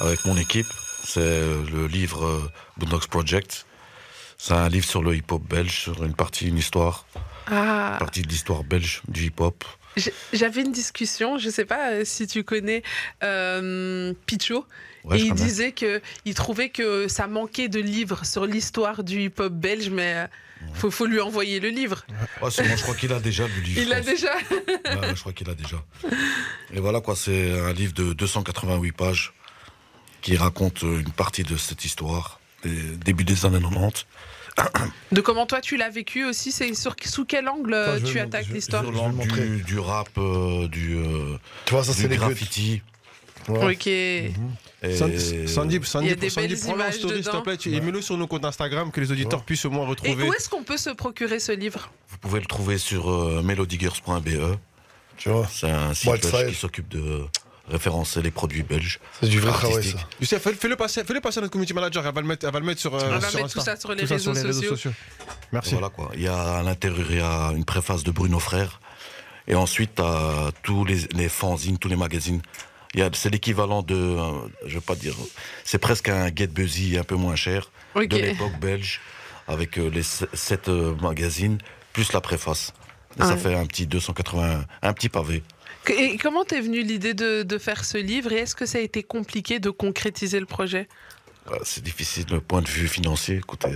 avec mon équipe. C'est le livre euh, Boondocks Project. C'est un livre sur le hip-hop belge, sur une partie, une histoire, Ah, une partie de l'histoire belge du hip-hop. j'avais une discussion, je sais pas euh, si tu connais euh, Picho. Ouais, et il connais. disait que il trouvait que ça manquait de livres sur l'histoire du hip-hop belge, mais euh, faut, faut lui envoyer le livre. Ouais, bon, je crois qu'il a déjà le livre. Il l'a déjà. Je crois qu'il a déjà. Et voilà quoi, c'est un livre de 288 pages qui raconte euh, une partie de cette histoire, des début des années 90. De comment toi tu l'as vécu aussi, c'est sur sous quel angle euh, je tu attaques l'histoire? du, du rap, euh, du, euh, Tu vois, ça, du c'est les gueux. graffiti. Ouais. Ok. Et Sandy, Sandy, Il y Sandy, a des Sandy, prends-le en story, s'il te plaît, et mets-le sur nos comptes Instagram, que les auditeurs Ouais. puissent au moins Et retrouver. où est-ce qu'on peut se procurer ce livre? Vous pouvez le trouver sur euh, melodiggers.be. Tu vois, C'est un site qui s'occupe de référencer les produits belges. c'est du vrai travail, ça. Youssef, fais- fais-le passer, fais-le passer à notre community manager, elle va le mettre, elle va le mettre sur, euh, On va sur mettre tout ça sur les réseaux sociaux. Merci. Voilà quoi. Il y a à l'intérieur il y a une préface de Bruno Frère. Et ensuite, t'as tous les, les fanzines, tous les magazines. Il y a- C'est l'équivalent de, euh, je vais pas dire, c'est presque un Get Busy un peu moins cher de l'époque belge, avec euh, les se- sept magazines plus la préface. Et ça Ouais. fait un petit 280, un petit pavé. Et comment t'es venue l'idée de, de faire ce livre et est-ce que ça a été compliqué de concrétiser le projet? Euh, C'est difficile le point de vue financier. Écoutez,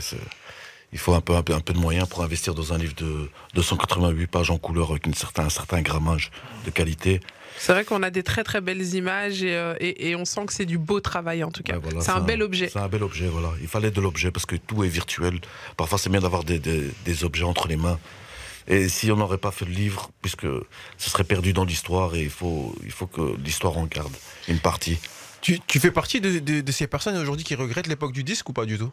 il faut un peu, un, peu, un peu de moyens pour investir dans un livre de 288 pages en couleur avec une certain, un certain grammage de qualité. C'est vrai qu'on a des très très belles images et, euh, et- et on sent que c'est du beau travail en tout cas. Ouais, voilà, c'est un bel objet. C'est un bel objet, voilà. Il fallait de l'objet parce que tout est virtuel. Parfois, c'est bien d'avoir des, des- des objets entre les mains. Et si on n'aurait pas fait le livre, puisque ce serait perdu dans l'histoire, et il faut, il faut que l'histoire en garde une partie. Tu, tu fais partie de, de- de ces personnes aujourd'hui qui regrettent l'époque du disque ou pas du tout?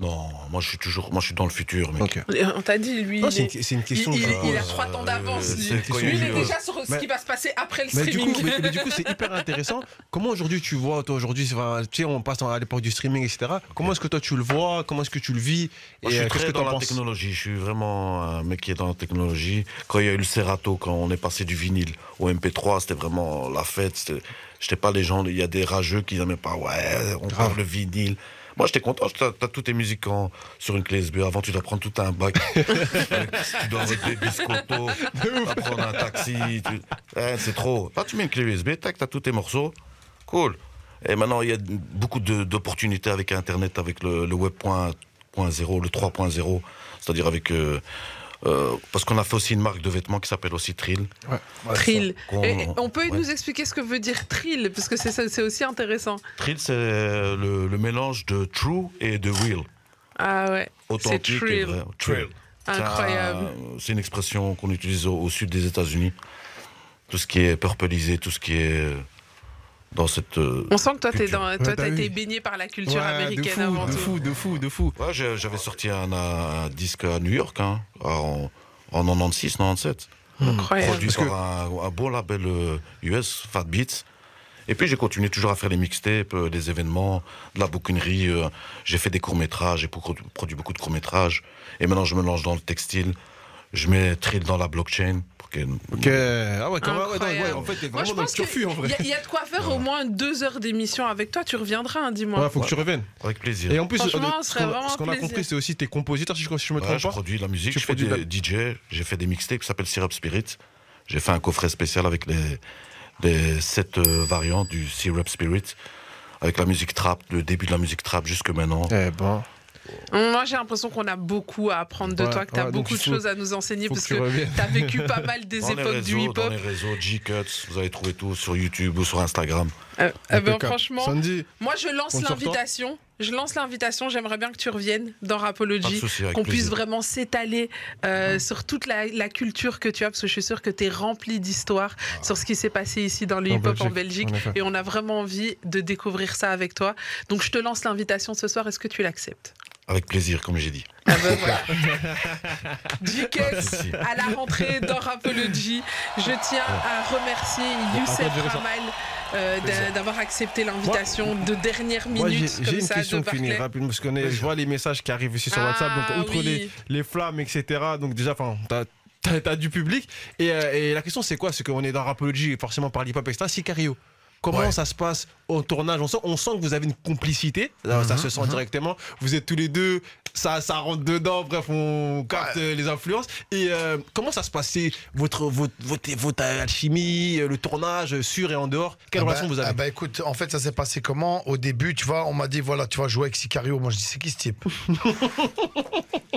Non, moi je suis toujours, moi je suis dans le futur, mec. Et On t'a dit, lui, c'est est- une, question. il- a euh, trois temps d'avance. euh, lui. quand Lui, il il est déjà sur ce qui va se passer après le Mais du, coup, streaming. mais, mais du coup, c'est hyper intéressant. Comment aujourd'hui tu vois, toi aujourd'hui, tu sais, on passe à l'époque du streaming, etc. Comment est-ce que toi tu le vois? Comment est-ce que tu le vis? Moi, je euh, suis qu'est-ce très que dans la penses? technologie. Je suis vraiment un mec qui est dans la technologie. Quand il y a eu le Serato, quand on est passé du vinyle au MP3, c'était vraiment la fête. J'étais pas les gens. Il y a des rageux qui n'aimaient pas. Ouais, on parle le vinyle. Moi, j'étais content. T'as as toutes tes musiques en- sur une clé USB. Avant, tu dois prendre tout un bac. tu dois. Tu dois prendre un taxi. tu- Ouais, c'est trop. Là, tu mets une clé USB. Tac, t'as tous tes morceaux. Cool. Et maintenant, il y a beaucoup d'opportunités avec Internet, avec le, le web point- point zéro, le 3.0, c'est-à-dire avec... euh, euh, parce qu'on a fait aussi une marque de vêtements qui s'appelle aussi Trill. Trill. Qu'on- Et on peut ouais. nous expliquer ce que veut dire trill Parce que c'est aussi intéressant. Trill, c'est le, le mélange de true et de real. Ah ouais. C'est Authentique et trill. vrai. Trill. Incroyable. C'est une expression qu'on utilise au, au sud des États-Unis. Tout ce qui est purpleisé, tout ce qui est euh, dans cette... euh, On sent que toi, t'es culture. dans, toi, t'as t'as été baigné par la culture Ouais, américaine de fou, avant de tout. fou, de fou, de fou. Ouais, j'ai- j'avais sorti un, un disque à New York, hein, en, en 96, 97. Incroyable. produit Parce que- par un, un bon label euh, US, Fat Beats. Et puis j'ai continué toujours à faire les mixtapes, euh, des événements, de la bouquinerie. euh, j'ai fait des courts-métrages, j'ai pro- produit beaucoup de courts-métrages. Et maintenant je me lance dans le textile. Je mets Trill dans la blockchain. Ok. Ah ouais, quand même, ouais, en fait, t'es Moi, vraiment je dans le pense qu'il turfu en vrai. y, a- il y a de quoi faire au moins deux heures d'émission avec toi. Tu reviendras, hein, dis-moi. Ouais, faut que tu reviennes. Avec plaisir. Et en plus, Franchement, euh, ce qu'on a- ce qu'on a plaisir. compris, c'est aussi tes compositeurs, si je, si je me Ouais, trompe je pas. produis de la musique, Tu je fais des de DJ, j'ai fait des mixtapes qui s'appellent Syrup Spirit. J'ai fait un coffret spécial avec les, les sept euh, variantes du Syrup Spirit, avec la musique trap, le début de la musique trap jusque maintenant. Eh ben, Moi, j'ai l'impression qu'on a beaucoup à apprendre de Ouais, toi, que tu as ouais, beaucoup de faut- choses à nous enseigner, que parce que reviennes. tu as vécu pas mal des époques du réseaux, dans hip-hop. les réseaux, G-Cuts, vous allez trouver tout sur YouTube ou sur Instagram. Euh, eh ben, franchement, Sandy, moi, je lance l'invitation. Je lance l'invitation. J'aimerais bien que tu reviennes dans Rapology. qu'on puisse vraiment s'étaler euh, sur toute la, la culture que tu as, parce que je suis sûre que tu es rempli d'histoires sur ce qui s'est passé ici dans le hip-hop en Belgique, en. Et on a vraiment envie de découvrir ça avec toi. Donc je te lance l'invitation ce soir. Est-ce que tu l'acceptes? Avec plaisir, comme j'ai dit. ah ben voilà. À la rentrée dans Rapology. Je tiens à remercier Youssef. Ramal euh, d'a- d'avoir accepté l'invitation de dernière minute j'ai une ça question de Barclay. rapidement parce que je vois les messages qui arrivent ici sur Ah, WhatsApp. Donc, outre oui. les, les flammes, etc. Donc, déjà, enfin, t'as. Du public. Et, euh, et la question, c'est quoi? C'est qu'on est dans Rapology, forcément par l'hip-hop, etc. Sicario. Comment Ouais. ça se passe au tournage? On sent, on sent que vous avez une complicité. Alors, ça se sent directement. Vous êtes tous les deux. Ça, ça rentre dedans. Bref, on capte les influences. Et euh, comment ça se passait votre, votre, votre, votre alchimie, euh, le tournage euh, sur et en dehors? Quelle Ah bah- relation vous avez? ah bah écoute, en fait, ça s'est passé comment? Au début, tu vois, on m'a dit, voilà, tu vas jouer avec Sicario. Moi, je dis, c'est qui ce type?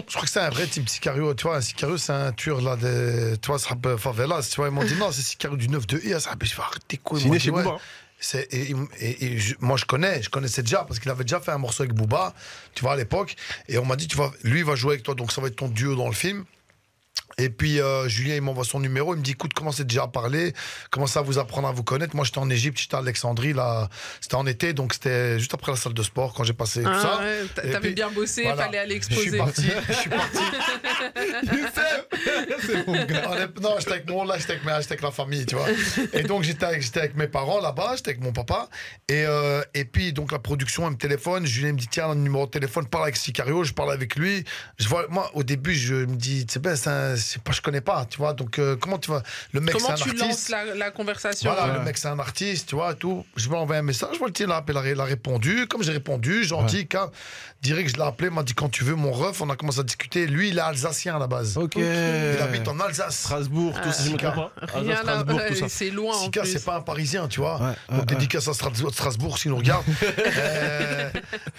Je crois que c'est un vrai type, Sicario. Tu vois, un Sicario, c'est un tueur là, de, tu vois, favelas. Tu vois, ils m'ont dit, non, c'est Sicario du 9 de I. Ça, je vais arrêter quoi Ils m'ont dit, ouais. Booba. C'est, et, et- et je- moi, je connais, je connaissais déjà, parce qu'il avait déjà fait un morceau avec Booba, tu vois, à l'époque. Et on m'a dit, tu vois, lui, il va jouer avec toi, donc ça va être ton duo dans le film. Et puis euh, Julien, il m'envoie son numéro, il me dit écoute, commencez déjà à parler, commencez à vous apprendre à vous connaître? Moi, j'étais en Égypte, j'étais à Alexandrie, là, c'était en été, donc c'était juste après la salle de sport quand j'ai passé tout Ah ça. ouais, T'avais bien bossé, voilà. fallait aller Je suis exposer. parti, je suis parti. C'est mon gars. On est- Non, j'étais avec mon, là, j'étais avec, avec la famille, tu vois. Et donc, j'étais avec, j'étais avec mes parents là-bas, j'étais avec mon papa. Et, euh, et puis, donc, la production, elle me téléphone. Julien me dit, tiens, le numéro de téléphone, parle avec Sicario. Je parle avec lui. Je vois, moi, au début, je me dis, c'est ben, c'est pas, je connais pas, tu vois. Donc, euh, comment tu vas. Le mec, c'est Comment un tu artiste. lances la, la conversation Voilà, Ouais. le mec, c'est un artiste, tu vois, et tout. Je vais envoyer un message, je vois le tien, là, il a, il a répondu. Comme j'ai répondu, gentil, quand, direct, je l'ai appelé, il m'a dit, quand tu veux, mon ref, on a commencé à discuter. Lui, il est alsacien à la base. Ok. Il habite en Alsace. Strasbourg, tout ça, si je Strasbourg, c'est loin en Sika, c'est pas un Parisien, tu vois. Donc dédicace à Stras- Strasbourg, s'il nous regarde. Euh,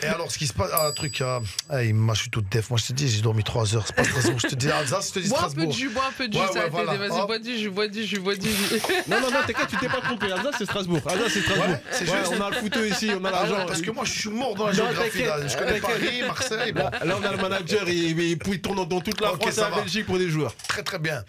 et alors, ce qui se passe, ah, un truc, euh, ah, il m'a- je suis tout def. Moi, je te dis, j'ai dormi 3 heures. C'est pas Strasbourg. Je te dis Alsace, je te dis Bois un peu Strasbourg. de jus, bois un peu de jus. Vas-y, bois du jus, bois du jus, bois du jus. Non, non, non, t'inquiète, tu t'es pas trompé. Alsace, c'est Strasbourg. Alsace, c'est Strasbourg. Ouais, c'est juste. on a le footeux ici, on a Ah l'argent. parce que moi, je suis mort dans la géographie. Je connais. Paris, Marseille. Là, on a le manager, il, tourne dans toute la France et la. Belgique pour des joueurs. très très bien.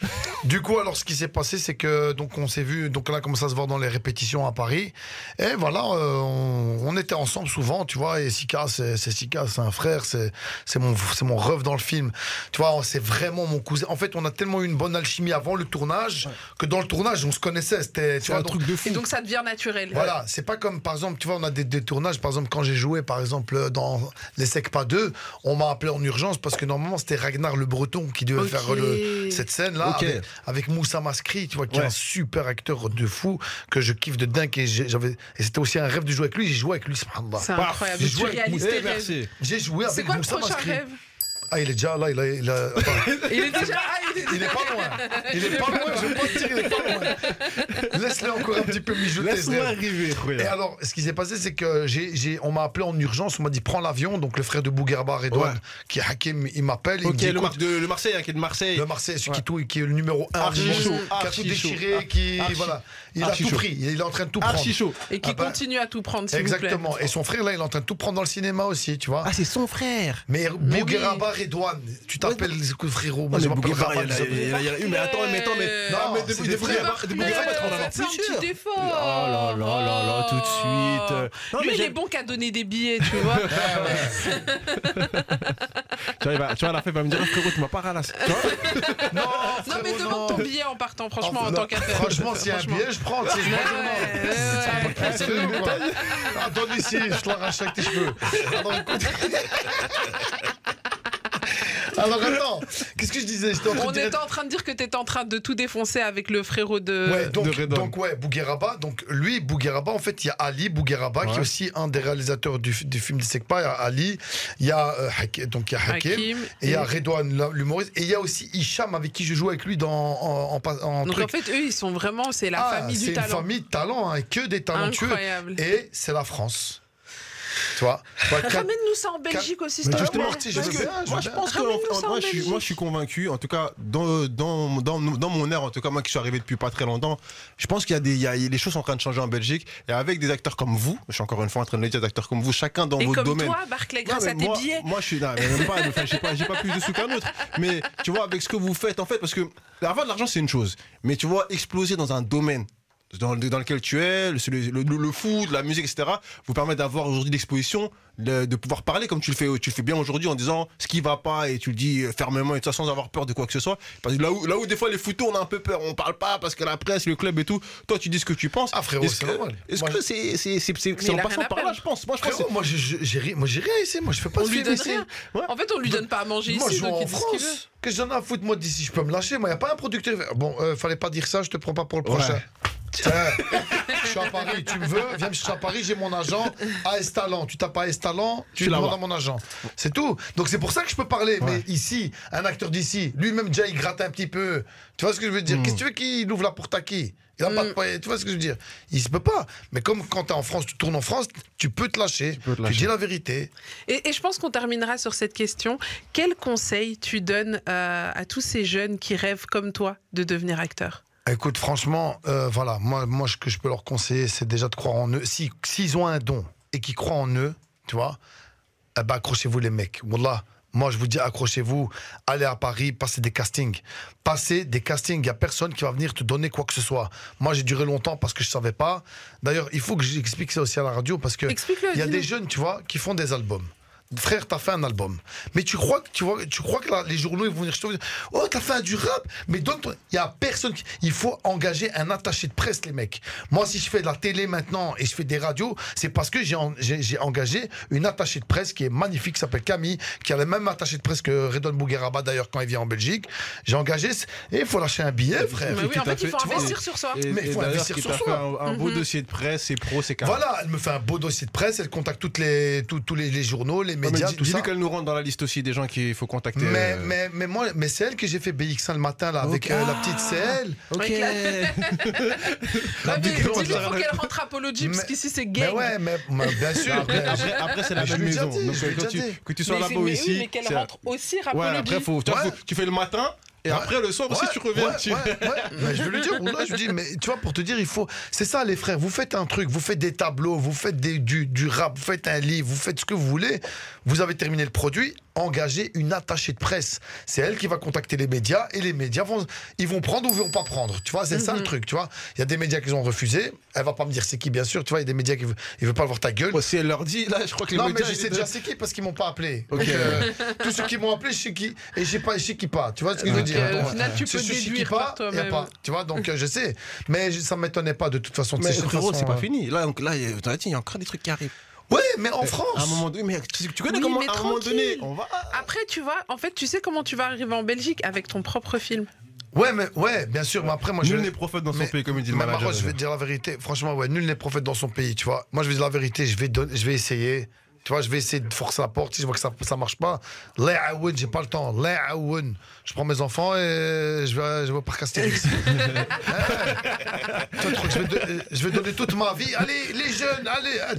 Du coup, alors, ce qui s'est passé, c'est que donc on s'est vu, donc là, commence à se voir dans les répétitions à Paris. Et voilà, euh, on, on était ensemble souvent, tu vois. Et Sika, c'est Sika, c'est un frère, c'est c'est mon c'est mon rêve dans le film. Tu vois, c'est vraiment mon cousin. En fait, on a tellement eu une bonne alchimie avant le tournage que dans le tournage, on se connaissait. C'était, un donc- truc de fou. Et donc ça devient naturel. Voilà, c'est pas comme par exemple, tu vois, on a des, des tournages, par exemple, quand j'ai joué, par exemple, dans Les Secpa 2, on m'a appelé en urgence parce que normalement c'était Ragnar le Breton qui devait faire le- cette scène-là avec, avec Moussa Maskri, tu vois, qui est un super acteur de fou que je kiffe de dingue et j'avais et c'était aussi un rêve de jouer avec lui. J'ai joué avec lui. C'est incroyable. j'ai joué avec Eh, merci. J'ai joué C'est avec quoi le Moussa prochain rêve? Ah, il est déjà là, il a. il a-. Il est déjà. Ah, il est Il est pas loin. Il est pas loin, je veux pas te dire, il est pas loin. Laisse-le encore un petit peu mijoter. rêve. arriver, Et alors, ce qui s'est passé, c'est que j'ai, j'ai- on m'a appelé en urgence. On m'a dit prends l'avion. Donc le frère de Bouguerba, Redouane, Ouais. qui est Hakim, il m'appelle. Il me dit le, Mar- de, le Marseille, hein, qui est de Marseille. le Marseille, celui Ouais. qui, tout- qui est le numéro 1 Archi chaud, qui a tout déchiré, qui Archi- voilà, il a archi tout chaud. pris. Il est en train de tout prendre. Archi chaud. Et qui Ah bah, continue à tout prendre, s'il vous plaît. Exactement. Et son frère là, il est en train de tout prendre dans le cinéma aussi, tu vois. Ah, c'est son frère. mais Mais Bougueraba, Redouane, tu t'appelles frérot. Moi, Non, je mais m'appelle Bougueraba, a- a- a- Mais attends, mais attends, mais. Non, mais c'est des-. Bougueraba- as un plus petit effort. Oh là là là là, tout de suite. Lui, mais il j'ai- est bon qu'à donner des billets, tu vois. Tu vois, il va- tu vois, à la fin, il va me dire, frérot, tu m'as pas ralassé. Tu vois Non, Non, mais demande ton billet en partant, franchement, en tant qu'affaire. Franchement, s'il y a un billet, je prends. Ah, quoi Ah, Donne ici, je te l'arrache avec tes cheveux. Alors écoute. Alors attends, qu'est-ce que je disais? J'étais en train On était en train de dire que tu étais en train de tout défoncer avec le frérot de. Ouais, donc, de donc ouais, Bougueraba. Donc lui, Bougueraba, en fait, il y a Ali Bougueraba qui est aussi un des réalisateurs du, du film de Sekpa. Il y a Ali, il y a euh, donc il y a Hakim, Hakim, et il y a Redouane, l'humoriste, et il y a aussi Hicham avec qui je joue avec lui dans en, en, en- Donc truc. en fait, eux, ils sont vraiment. C'est la Ah, famille c'est du une talent. famille de talent, hein, que des talentueux. Incroyable. Et c'est la France. Tu vois Ramène-nous ça en Belgique aussi, te justement, moi, je pense que moi, je suis, Belgique. moi, je suis convaincu, en tout cas, dans, dans, dans, dans mon ère, en tout cas, moi qui suis arrivé depuis pas très longtemps, je pense qu'il y a des, il y a, les choses sont en train de changer en Belgique. Et avec des acteurs comme vous, je suis encore une fois en train de le dire, des acteurs comme vous, chacun dans Et votre comme domaine. toi, Barclay, Non, grâce mais à tes moi, billets. Moi, je suis. Non, mais même pas. enfin, j'ai pas, j'ai pas plus de sous qu'un autre. Mais tu vois, avec ce que vous faites, en fait, parce que avoir de l'argent, c'est une chose. Mais tu vois, exploser dans un domaine dans, dans lequel tu es, le, le, le- le foot, la musique, etc., vous permet d'avoir aujourd'hui l'exposition, de, de pouvoir parler comme tu le fais, tu le fais bien aujourd'hui en disant ce qui va pas et tu le dis fermement et tout ça sans avoir peur de quoi que ce soit. Parce que là où, là où des fois les footeux on a un peu peur, on parle pas parce que la presse, le club et tout, toi tu dis ce que tu penses. Ah, frérot, Est-ce c'est que- normal. Est-ce Moi, que c'est en passant rien par là, je pense. Moi je pense. Frérot, moi, je- je- j'ai ri- moi, j'ai rien ici. Moi, je fais pas On de lui donne rien. Ouais. En fait, on lui donne pas à manger Moi, je ici, joue donc en il dit ce qu'il veut. France. Que j'en ai à foutre, moi, d'ici, je peux me lâcher. Moi, il n'y a pas un producteur. Bon, euh, fallait pas dire ça, je te prends pas pour le Ouais. prochain. Tiens, je suis à Paris, tu me veux, viens me chercher à Paris, j'ai mon agent, AS Talent. Tu tapes AS Talent, tu Tu demandes à mon agent. C'est tout. Donc c'est pour ça que je peux parler. Mais ici, un acteur d'ici, lui-même déjà, il gratte un petit peu. Tu vois ce que je veux Hmm. dire Qu'est-ce que tu veux qu'il ouvre la porte à qui? Il a pas de... Tu vois ce que je veux dire? Il se peut pas. Mais comme quand tu es en France, tu tournes en France, tu peux te lâcher. Tu, peux te lâcher. dis la vérité. Et, et je pense qu'on terminera sur cette question. Quel conseil tu donnes euh, à tous ces jeunes qui rêvent comme toi de devenir acteur? Écoute, franchement, euh, voilà, moi, moi, ce que je peux leur conseiller, c'est déjà de croire en eux. Si- S'ils ont un don et qu'ils croient en eux, tu vois, eh ben, accrochez-vous les mecs. Wallah, moi, je vous dis, accrochez-vous, allez à Paris, passez des castings. Passez des castings, il n'y a personne qui va venir te donner quoi que ce soit. Moi, j'ai duré longtemps parce que je savais pas. D'ailleurs, il faut que j'explique ça aussi à la radio parce que Explique-le. il y a des jeunes, tu vois, qui font des albums. Frère, t'as fait un album. Mais tu crois que, tu vois, tu crois que là, les journaux ils vont venir chez toi et dire, Oh, t'as fait un du rap. Mais donne Il y a personne. qui- Il faut engager un attaché de presse, les mecs. Moi, si je fais de la télé maintenant et je fais des radios, c'est parce que j'ai en- j'ai j'ai engagé une attachée de presse qui est magnifique, qui s'appelle Camille, qui a le même attaché de presse que Redon Bougueraba d'ailleurs quand il vient en Belgique. J'ai engagé. Et il faut lâcher un billet, frère. Mais oui, en fait, il faut investir sur soi. Et, Mais et faut investir sur soi. un, un beau dossier de presse, c'est pro, c'est carré. Voilà, elle me fait un beau dossier de presse, elle contacte toutes les, tous- tous les, les journaux, les Ouais, mais médias, dis- tout ça. Dis-lui qu'elle nous rentre dans la liste aussi des gens qu'il faut contacter. Mais, euh. mais, mais moi, mais c'est elle que j'ai fait BX1 le matin là avec euh, la petite c'est elle. Ok. Avec la- Ouais, mais là. faut qu'elle rentre Apology, parce Mais- qu'ici, c'est Mais gang. ouais, mais, mais bien sûr. Après, mais- après, après, c'est la même maison. dit, Donc, quand déjà tu, que tu sois Mais là-bas mais ici. mais qu'elle rentre aussi après, tu, vois, Ouais. faut- tu fais le matin et Ouais. après le soir aussi, Ouais, tu reviens. ouais, tu-. Mais je veux lui dire, là, je dis, mais tu vois, pour te dire, il faut. C'est ça, les frères. Vous faites un truc, vous faites des tableaux, vous faites des, du, du rap, vous faites un livre, vous faites ce que vous voulez. Vous avez terminé le produit. Engagez une attachée de presse. C'est elle qui va contacter les médias et les médias vont, ils vont prendre ou ils vont pas prendre. Tu vois, c'est ça le truc. Tu vois, il y a des médias qui ont refusé. Elle va pas me dire c'est qui, bien sûr. Tu vois, il y a des médias qui veulent, ils veulent pas voir ta gueule. Si elle leur dit, là, je crois que les Non, mais médias. je ils- sais déjà c'est qui parce qu'ils m'ont pas appelé. Ok. Donc, euh, tous ceux qui m'ont appelé, je sais qui. Et je sais pas, je sais qui pas. Tu vois ce que je veux dire euh, au final, tu c'est peux déduire pas, par y a toi-même. pas. Tu vois, donc euh, je sais. Mais je- ça m'étonnait pas de toute façon. Mais frérot, c'est pas fini. Là, donc, il y a encore des trucs qui arrivent. Ouais, mais en À un France. moment donné, mais tu, tu connais Oui, comment mais à un moment donné, on va. Après, tu vois, en fait, tu sais comment tu vas arriver en Belgique avec ton propre film. Ouais, mais ouais, bien sûr. Mais après, moi, je. Nul n'est prophète dans son mais- pays, comme il dit le mais manager. Maroc, je vais te dire la vérité. Franchement, ouais, nul n'est prophète dans son pays, tu vois. Moi, je vais dire la vérité. Je vais, donner- je vais essayer. Tu vois, je vais essayer de forcer la porte. Si je vois que ça, ça marche pas, les aoun, j'ai pas le temps. Je prends mes enfants et je vais, je vais au parc Astérix. Ouais. Tu crois que je vais, do- je vais donner toute ma vie? Allez, les jeunes, allez. Ah,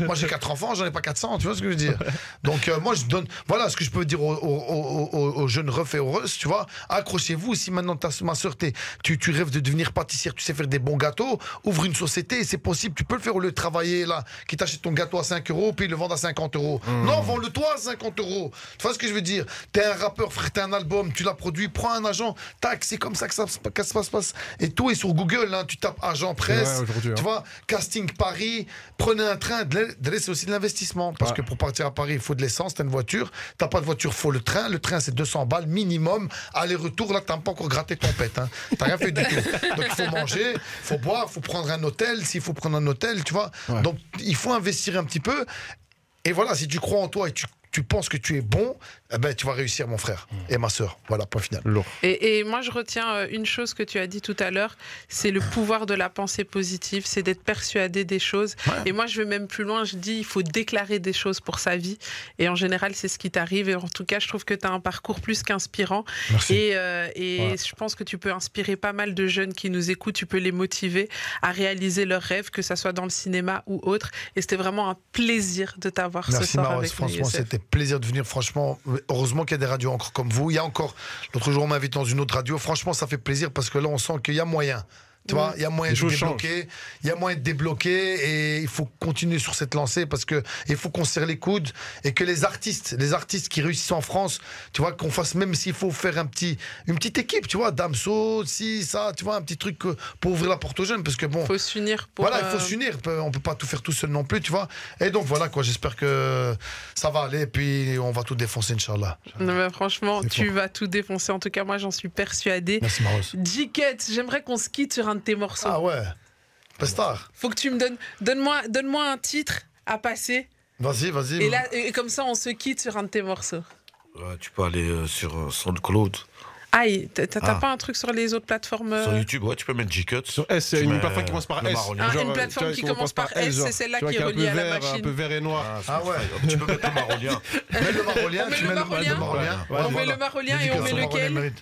Moi, j'ai 4 enfants, j'en ai pas 400. Tu vois ce que je veux dire? Donc, euh, moi, je donne. Voilà ce que je peux dire aux, aux- aux- aux- aux jeunes refs et aux russes, tu vois. Accrochez-vous. Si maintenant, ta, ma soeur, tu, tu rêves de devenir pâtissière, tu sais faire des bons gâteaux, ouvre une société, c'est possible. Tu peux le faire au lieu de travailler là, qui t'achète ton gâteau à 5 euros, puis le vendre à 50 euros. Non, vends-le toi à 50 euros. Tu vois ce que je veux dire? T'es un rappeur, frère, t'as un album, tu l'as produit, prends un agent, tac, c'est comme ça que ça, se- que ça se passe. Et tout est sur Google, hein, tu tapes agent presse, Ouais, hein. tu vois, casting Paris, prenez un train, de c'est aussi de l'investissement. Parce Ouais. que pour partir à Paris, il faut de l'essence, t'as une voiture, t'as pas de voiture, faut le train. Le train, c'est 200 balles minimum. Aller-retour, là, t'as pas encore gratté ton pète. Hein. T'as rien fait du tout. Donc il faut manger, faut boire, faut prendre un hôtel, s'il faut prendre un hôtel, tu vois. Ouais. Donc il faut investir un petit peu. Et voilà, si tu crois en toi et tu, tu penses que tu es bon, eh ben, tu vas réussir, mon frère et ma soeur. Voilà, point final. Lourd. Et, et moi, je retiens euh, une chose que tu as dit tout à l'heure, c'est le pouvoir de la pensée positive, c'est d'être persuadé des choses. Et moi, je vais même plus loin, je dis, il faut déclarer des choses pour sa vie. Et en général, c'est ce qui t'arrive. Et en tout cas, je trouve que tu as un parcours plus qu'inspirant. Merci. Et, euh, et Ouais. je pense que tu peux inspirer pas mal de jeunes qui nous écoutent, tu peux les motiver à réaliser leurs rêves, que ça soit dans le cinéma ou autre. Et c'était vraiment un plaisir de t'avoir ce Merci soir Maros, avec nous, franchement Youssef. c'était plaisir de venir, franchement. Heureusement qu'il y a des radios encore comme vous. Il y a encore, l'autre jour on m'invite dans une autre radio, franchement ça fait plaisir parce que là on sent qu'il y a moyen. Tu vois, il y a moyen de débloquer, il y a moyen de débloquer et il faut continuer sur cette lancée parce que il faut qu'on serre les coudes et que les artistes, les artistes qui réussissent en France, tu vois, qu'on fasse même s'il faut faire un petit, une petite équipe, tu vois, Damso, si, ça, tu vois, un petit truc que- pour ouvrir la porte aux jeunes parce que bon, Il faut s'unir pour. voilà, il faut euh, s'unir. On peut pas tout faire tout seul non plus, tu vois. Et donc voilà quoi. J'espère que ça va aller. Et puis on va tout défoncer, Inch'Allah. Non, mais franchement, tu fort. vas tout défoncer. En tout cas, moi, j'en suis persuadée. Merci Maros. J'aimerais qu'on se quitte sur un de tes morceaux. Ah ouais. Pestar. Faut que tu me donnes. Donne-moi donne un titre à passer. Vas-y, vas-y. Et, là, et comme ça, on se quitte sur un de tes morceaux. Ouais, tu peux aller euh, sur euh, SoundCloud. Aïe, t'as Ah. pas un truc sur les autres plateformes euh, Sur YouTube, ouais, tu peux mettre G-Cut. Sur S, Tu une plateforme qui commence par S. Ah, une euh, plateforme qui commence par S, c'est celle-là qui est reliée à la machine. Un peu vert et noir. Ah, Ah ouais. Tu peux mettre le marronien. Mets le marolien. On met tu le mets marolien. le marolien. Ouais, On met voilà. le marolien et on met lequel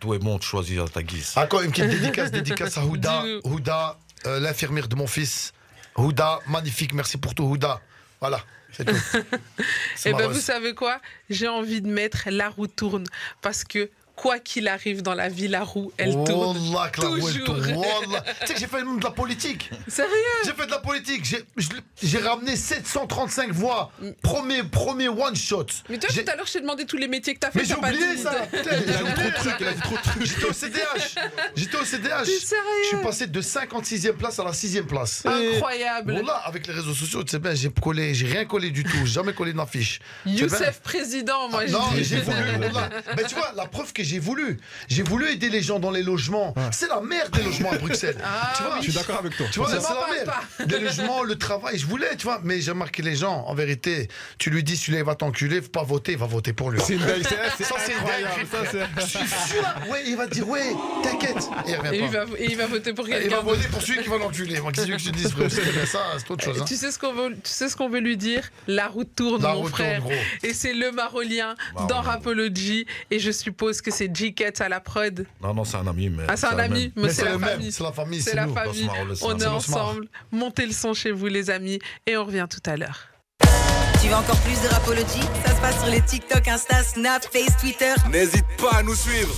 tout est bon, tu choisis à ta guise. Encore une petite dédicace, dédicace à Houda. Houda, euh, l'infirmière de mon fils. Houda, magnifique. Merci pour tout, Houda. Voilà, c'est tout. C'est Eh ben, vous savez quoi? J'ai envie de mettre La roue tourne parce que quoi qu'il arrive dans la vie, la roue, elle tourne. Wallah, que la roue, elle toujours. tourne. Wallah. tu sais que j'ai fait même de la politique. Sérieux J'ai fait de la politique. J'ai- je- J'ai ramené 735 voix. Premier, premier one shot. Mais toi, J'ai- tout à l'heure, je t'ai demandé tous les métiers que t'as fait. Mais j'ai t'as pas oublié dit. ça. Putain, j'ai Il a dit trop oublié. de trucs, il a dit trop de trucs. J'étais au CDH. J'étais au CDH. T'es sérieux Je suis passé de 56e place à la 6e place. Incroyable. Bon là, avec les réseaux sociaux, tu sais bien, j'ai collé, j'ai rien collé du tout, j'ai jamais collé d'affiche. Tu sais bien. Youssef président, moi, je Non, mais dis. j'ai voulu. Mais tu vois, la preuve que j'ai voulu. J'ai voulu aider les gens dans les logements. C'est la merde des logements à Bruxelles. Ah tu vois, Je suis d'accord avec toi. tu vois, c'est la merde. Les logements, le travail, je voulais, tu vois. Mais j'ai remarqué les gens, en vérité, tu lui dis, celui-là, il va t'enculer, faut pas voter, il va voter pour lui. C'est une belle. c'est- C'est Ça, c'est dingue. Je suis sûr, ouais, il va dire, ouais, t'inquiète. Et il Et il, va, et il va voter pour Il va quelqu'un. voter pour celui qui va l'enculer. Moi, qu'est-ce que je te dis, frère? C'est bien ça, c'est autre chose. hein. Tu sais ce qu'on veut, tu sais ce qu'on veut lui dire? La route tourne, La mon route frère. tourne, gros. Et c'est le Marolien Marolien. dans Rapology. Et je suppose que c'est G-Cat à la prod. Non, non, c'est un ami. Mais Ah, c'est un ami, même. mais, c'est la le même, famille. c'est la famille, C'est la nous. famille. On est ensemble. Montez le son chez vous, les amis. Et on revient tout à l'heure. Tu veux encore plus de Rapology? Ça se passe sur les TikTok, Insta, Snap, Face, Twitter. N'hésite pas à nous suivre.